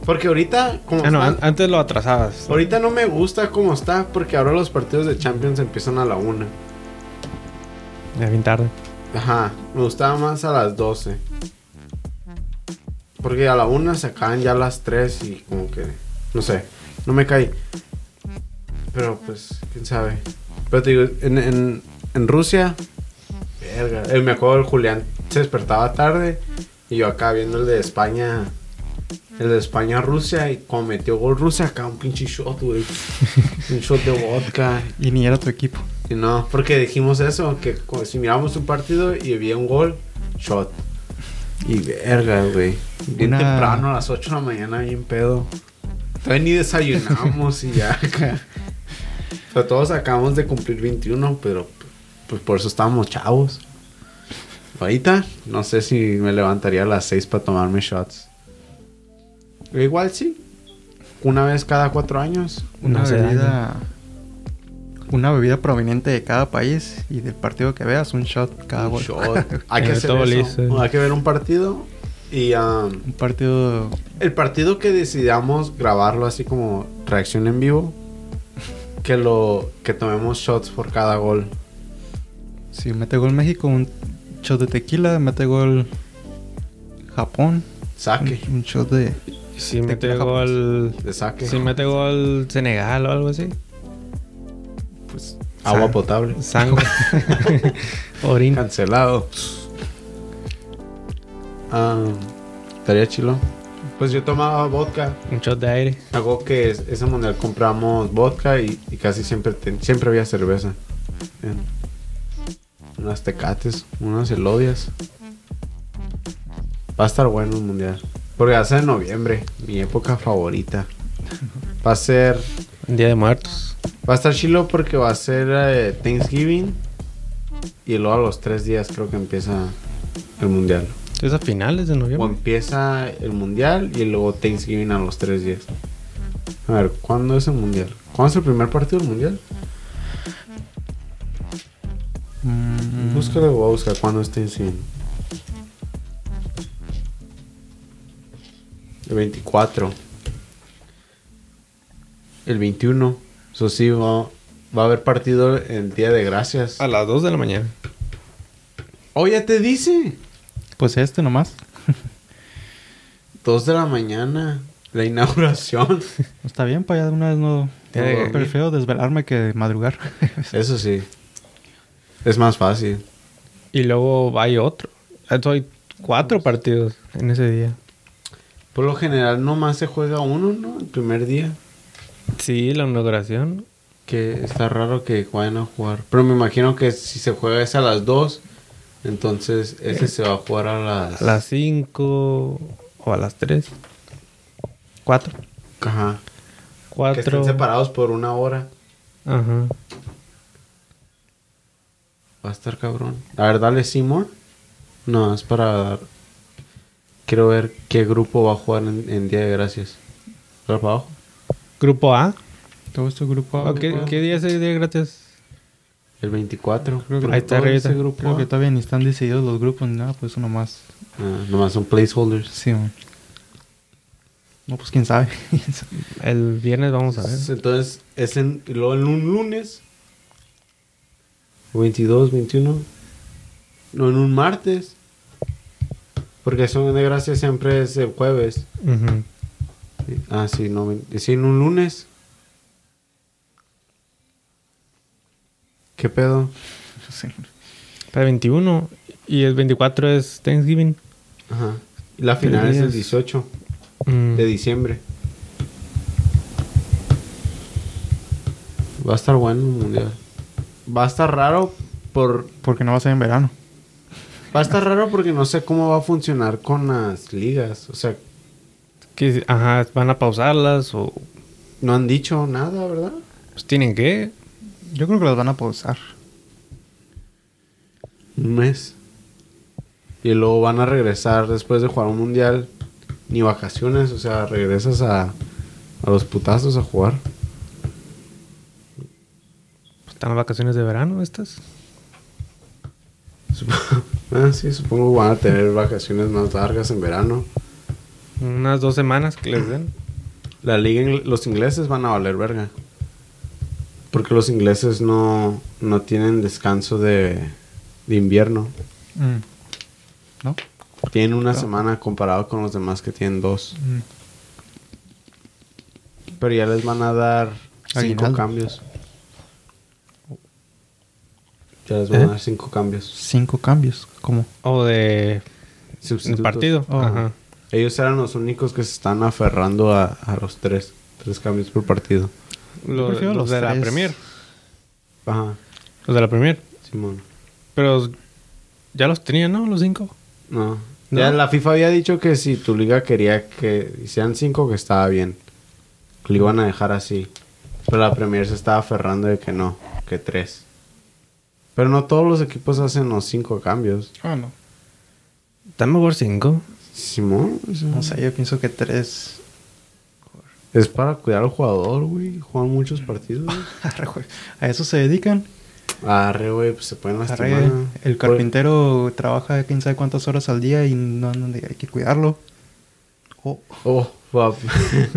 Porque ahorita, como Ah, no, están- an- antes lo atrasabas. ahorita no me gusta cómo está, porque ahora los partidos de Champions empiezan a la una. Ya bien tarde. Ajá, me gustaba más a las 12. Porque a la una se acaban ya las 3 y como que, no sé, no me cae. Pero pues, quién sabe. Pero te digo, en, en, en Rusia, verga, eh, me acuerdo el Julián se despertaba tarde y yo acá viendo el de España, el de España-Rusia y como metió gol Rusia, acá un pinche shot, güey. [laughs] un shot de vodka. Y ni era tu equipo. Y no, porque dijimos eso, que si miramos un partido y había un gol, shot. Y verga, güey. Bien Una- temprano, a las 8 de la mañana, bien pedo. Todavía ni desayunamos y ya. [laughs] acá. O sea, todos acabamos de cumplir 21, pero pues por eso estábamos chavos. Ahorita, no sé si me levantaría a las 6 para tomarme shots. Igual sí. Una vez cada cuatro años. Una bebida. Una bebida proveniente de cada país y del partido que veas, un shot cada Un gol. shot. [laughs] Hay que hacer todo eso. listo. Hay que ver un partido y um, Un partido. el partido que decidamos grabarlo así como reacción en vivo, que lo que tomemos shots por cada gol. Si mete gol México, un shot de tequila. Mete gol Japón, un, Saque, un shot de. Si Te mete gol. de saque. Si mete gol Senegal o algo así. Agua sang- potable. Sangre. [laughs] Orín. Cancelado. Ah, estaría chilo. Pues yo tomaba vodka. Un shot de aire. Hago que es- ese mundial compramos vodka y, y casi siempre ten- siempre había cerveza. Unas tecates, unas elodias. Va a estar bueno el mundial. Porque va a ser en noviembre, mi época favorita. Va a ser. Día de Muertos. Va a estar chilo porque va a ser eh, Thanksgiving. Y luego a los tres días creo que empieza el mundial. Es a finales de O noviembre. empieza el mundial y luego Thanksgiving a los tres días. A ver, ¿cuándo es el mundial? ¿Cuándo es el primer partido del mundial? Mm, Búscalo, voy a buscar cuándo es Thanksgiving. El 24. El 21. Eso sí, va- va a haber partido el Día de Gracias. A las 2 de la mañana. Oh, ya te dice. Pues este nomás. Dos de la mañana. La inauguración. [laughs] Está bien, para allá de una vez no... De- Prefiero desvelarme que madrugar. [laughs] Eso sí. Es más fácil. Y luego hay otro. Entonces hay cuatro partidos en ese día. Por lo general, nomás se juega uno, ¿no? El primer día. Sí, la inauguración. Que está raro que vayan a jugar. Pero me imagino que si se juega es a las 2, entonces ese se va a jugar a las... A las 5 o a las 3. 4. Ajá. Que 4. estén separados por una hora. Ajá. Va a estar cabrón. A ver, dale Seymour. No, es para dar... Quiero ver qué grupo va a jugar en, en Día de Gracias. Para abajo. Grupo A. Todo este grupo... Oh, ¿Qué, qué día es el día gracias? El 24. Creo que, Ahí está ese grupo creo que A. todavía ni están decididos los grupos ni nada, pues eso nomás. Ah, nomás son placeholders. Sí, man. No, pues quién sabe. [laughs] El viernes vamos a ver. Entonces, es en, luego en un lunes. 22, 21. No, en un martes. Porque son de gracia siempre es el jueves. Ujú. Ah, sí, no. Sí, en un lunes. ¿Qué pedo? Sí. Para el 21. Y el 24 es Thanksgiving. Ajá. Y la final es el días. 18 Mm. de diciembre. Va a estar bueno el mundial. Va a estar raro por Porque no va a ser en verano. Va a estar raro porque no sé cómo va a funcionar con las ligas. O sea, Que, ajá, van a pausarlas o no han dicho nada, ¿verdad? pues tienen que. Yo creo que las van a pausar. Un mes. Y luego van a regresar después de jugar un mundial. Ni vacaciones, o sea, regresas a, a los putazos a jugar. pues, están las vacaciones de verano estas. Sup- [laughs] ah, sí, supongo que van a tener vacaciones más largas en verano. Unas dos semanas que les den. La liga, los ingleses van a valer verga. Porque los ingleses no, no tienen descanso de, de invierno. Mm. ¿No? Tienen una semana comparado con los demás que tienen dos. Mm. Pero ya les van a dar cinco Aguinaldo. cambios. Ya les van ¿Eh? a dar cinco cambios. Cinco cambios. ¿Cómo? O de el partido. Oh. Ajá. Ellos eran los únicos que se están aferrando a, a los tres. Tres cambios por partido. Lo- los los de la. Premier. Ajá, Los de la Premier. Simón. Pero ya los tenían, ¿no? Los cinco. No. ¿No? Ya la FIFA había dicho que si tu liga quería que hicieran cinco, que estaba bien. Que lo iban a dejar así. Pero la Premier se estaba aferrando de que no, que tres. Pero no todos los equipos hacen los cinco cambios. Ah, no. Está mejor cinco. Simón, o sea, yo pienso que tres. es para cuidar al jugador, güey. Juegan muchos partidos. [laughs] Arre, güey. A eso se dedican. Arre, güey, pues se pueden lastimar. El carpintero trabaja quién sabe cuántas horas al día y no, no- hay que cuidarlo. Oh, Oh, papi.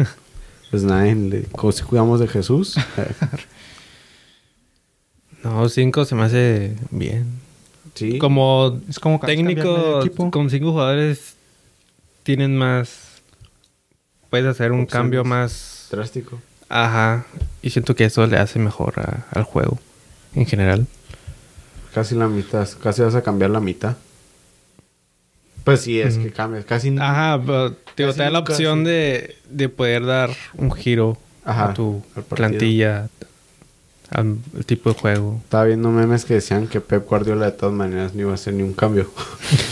[laughs] pues nada, si cuidamos de Jesús. [laughs] No, cinco se me hace bien. sí. Como es como técnico con cinco jugadores tienen más. Puedes hacer un Opciones. cambio más. Drástico. Ajá. Y siento que eso le hace mejor a- al juego en general. Casi la mitad. Casi vas a cambiar la mitad. Pues sí, es que cambias. Casi. Ajá, pero te, Casi te da la opción de, de poder dar un giro Ajá, a tu plantilla, al al tipo de juego. Estaba viendo memes que decían que Pep Guardiola de todas maneras no iba a hacer ni un cambio. [laughs]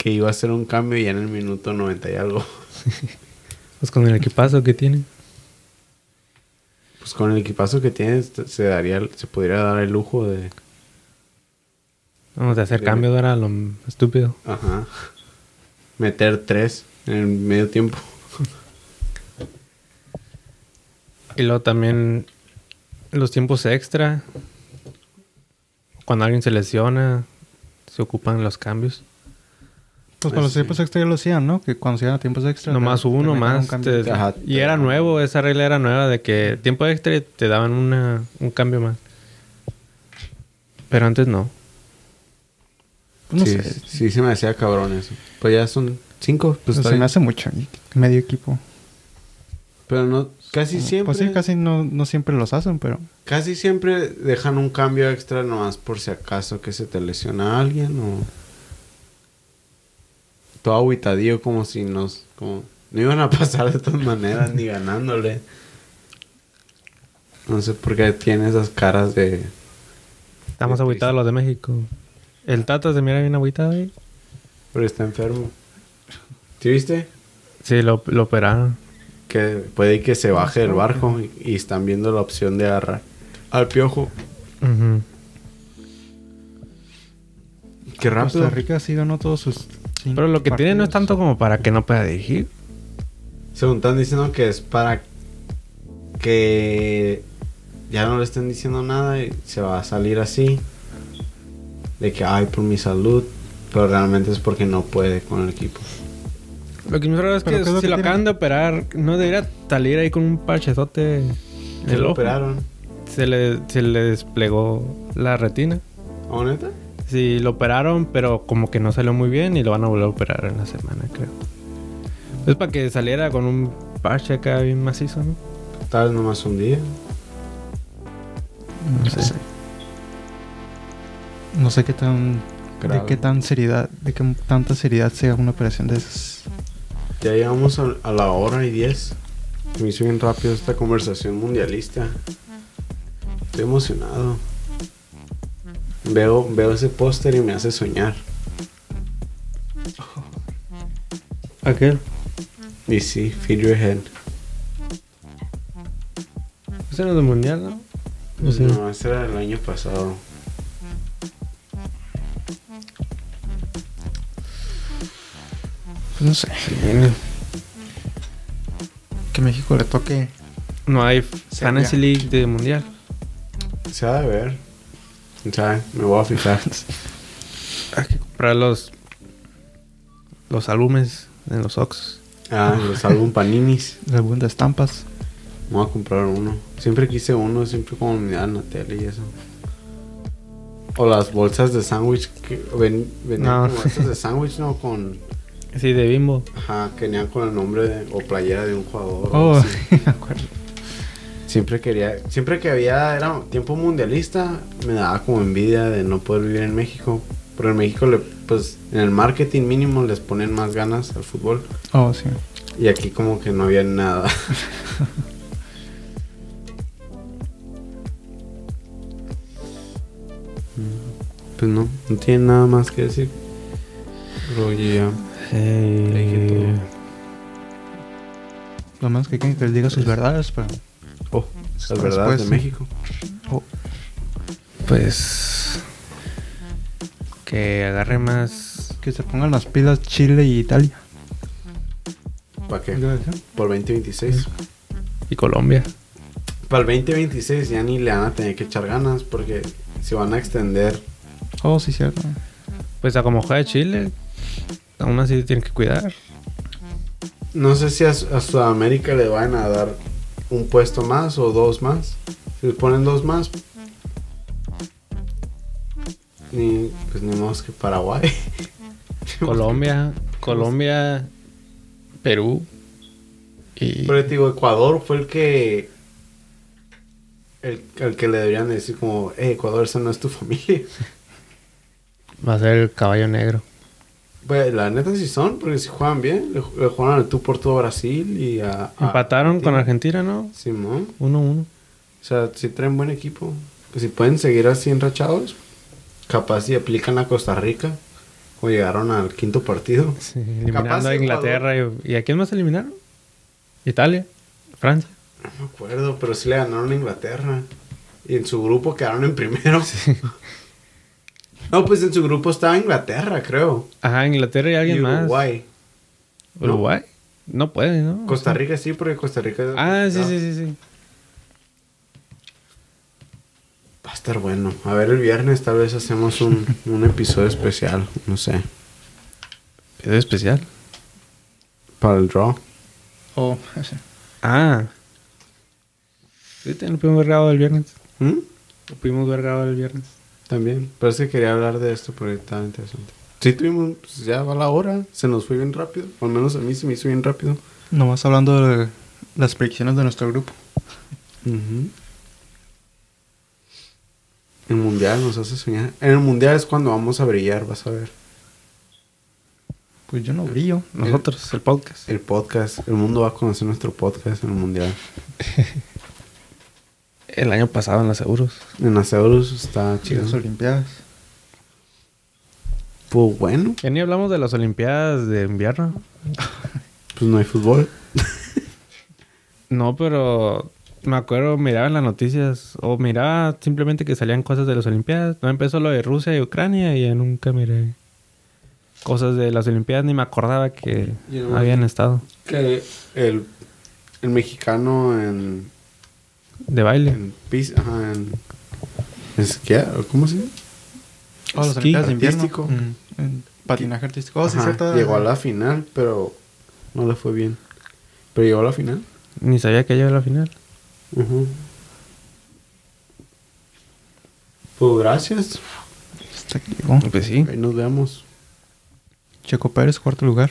que iba a hacer un cambio ya en el minuto 90 y algo. [laughs] Pues con el equipazo que tiene. Pues con el equipazo que tienes se daría, se podría dar el lujo de, Vamos a hacer Dime. cambios era lo estúpido. ajá, meter tres en el medio tiempo. [laughs] Y luego también los tiempos extra. Cuando alguien se lesiona, se ocupan los cambios. Pues con los Sí. tiempos extra ya lo hacían, ¿no? Que cuando se iban a tiempos extra... Nomás uno más. cambio. te- Ajá, y era nuevo, esa regla era nueva de que tiempo extra te daban una, un cambio más. Pero antes no. No sí, sé. sí, se me hacía cabrón eso. Pues ya son cinco, pues Pues se me hace mucho. Medio equipo. Pero no, casi siempre. Pues sí, casi no, no siempre los hacen, pero... Casi siempre dejan un cambio extra nomás por si acaso que se te lesiona alguien o... Todo aguitadillo como si nos... Como... No iban a pasar de todas maneras ni ganándole. No sé por qué tiene esas caras de... Estamos Qué agüitados los de México. El Tata se mira bien agüitado ahí. Pero está enfermo. ¿Sí viste? Sí, lo, lo operaron. Que puede que se baje del barco y, y están viendo la opción de agarrar al piojo. Ujú. Qué rápido. Costa Rica sí ganó todos sus... cinco Pero lo que tiene no es tanto como para que no pueda dirigir. Según están diciendo que es para que ya no le estén diciendo nada y se va a salir así. De que, ay, por mi salud. Pero realmente es porque no puede con el equipo. Lo que me raro es ¿Pero que qué es lo si que lo tiene? acaban de operar, no debería salir ahí con un parchezote Se lo ojo. operaron. Se le, se le desplegó la retina. ¿Oh, neta? Sí, lo operaron, pero como que no salió muy bien y lo van a volver a operar en la semana, creo. Es para que saliera con un parche acá bien macizo, ¿no? Tal vez nomás un día. No sé. No sé qué tan... Grave. De qué tan seriedad... De qué tanta seriedad sea una operación de esas. Ya llegamos a, a la hora y diez. Me hizo bien rápido esta conversación mundialista. Estoy emocionado. Veo, veo ese póster y me hace soñar. Aquel. Y sí, feel your head. Ese no es del mundial, ¿no? No sé. No, ese era el año pasado. Pues no sé. Que México le toque... No hay Fantasy League de mundial. Se ha de ver. ¿Sabe? Me voy a fijar. Hay que comprar los, los álbumes en los Ox. Ah, los álbum Paninis. Álbum de estampas. Me voy a comprar uno. Siempre quise uno, siempre como me dan en la tele y eso. O las bolsas de sándwich que ven, venían No. como bolsas de [laughs] sándwich, ¿no? Con... Sí, de Bimbo. Ajá, que venían con el nombre de- o playera de un jugador. o Oh, así. [laughs] me acuerdo. Siempre quería, siempre que había, era tiempo mundialista, me daba como envidia de no poder vivir en México. Porque en México, le, pues, en el marketing mínimo les ponen más ganas al fútbol. Oh, sí. Y aquí como que no había nada. [laughs] pues no, no tiene nada más que decir. Pero ya. Eh. Lo menos que quieren que les diga sus verdades, pero... Oh, las Después, verdades de. México. Oh, Pues. Que agarre más. que se pongan las pilas Chile y Italia. ¿Para qué? Por 2026. Y Colombia. Para el 2026 ya ni le van a tener que echar ganas porque se van a extender. Oh, sí, cierto. Pues a como juega Chile. Aún así tienen que cuidar. No sé si a, a Sudamérica le van a dar un puesto más o dos más. Si les ponen dos más. Ni, pues ni modo que Paraguay. [laughs] Colombia. Colombia. Perú. Y. Pero te digo, Ecuador fue el que. El, el que le deberían decir como, eh, Ecuador, esa no es tu familia. Va a ser el caballo negro. Pues la neta sí son, porque si juegan bien, le, le jugaron al tú por todo Brasil y a... a- Empataron con Argentina, ¿no? Simón. 1-1. O sea, si traen buen equipo. Pues si pueden seguir así enrachados, capaz si aplican a Costa Rica. O llegaron al quinto partido. Sí, Capaz eliminando a Ecuador. Inglaterra. Y, ¿Y a quién más eliminaron? Italia. Francia. No me acuerdo, pero sí le ganaron a Inglaterra. Y en su grupo quedaron en primero. [laughs] no, pues en su grupo estaba Inglaterra, creo. Ajá, Inglaterra y alguien y más. Uruguay. Uruguay. No puede, ¿no? Costa Rica sí, porque Costa Rica... Ah, sí, no. sí, sí, sí. Va a estar bueno. A ver, el viernes tal vez hacemos un, [laughs] un episodio especial. No sé. Es especial. Para el draw. Oh, sí. Ah. Sí, lo pudimos ver grabado el viernes. ¿Mm? Lo pudimos ver grabado el viernes. También. Pero es que quería hablar de esto porque estaba interesante. Sí, tuvimos. Pues ya va la hora. Se nos fue bien rápido. O al menos a mí se me hizo bien rápido. Nomás hablando de las predicciones de nuestro grupo. El mundial nos hace soñar. En el mundial es cuando vamos a brillar, vas a ver. Pues yo no brillo. Nosotros, el podcast. El podcast. El mundo va a conocer nuestro podcast en el mundial. [laughs] El año pasado en los seguros. En las euros está chido. las Olimpiadas. Pues bueno, Ya ni hablamos de las Olimpiadas de invierno. [laughs] pues no hay fútbol. [laughs] No, pero me acuerdo, miraba en las noticias o miraba simplemente que salían cosas de las Olimpiadas. No empezó lo de Rusia y Ucrania y ya nunca miré cosas de las Olimpiadas ni me acordaba que habían estado Que el, el mexicano en, de baile. en pis, ajá, en, en esquiar, ¿o ¿cómo se llama? Oh, las Esquí Olimpiadas de invierno. artístico. Mm, en patinaje artístico. Oh, sí, cierto. Llegó a la final, pero no le fue bien. Pero llegó a la final. Ni sabía que llegó a la final. Ujú. Pues gracias. Hasta que llegó. Pues sí. Ahí nos vemos. Checo Pérez, cuarto lugar.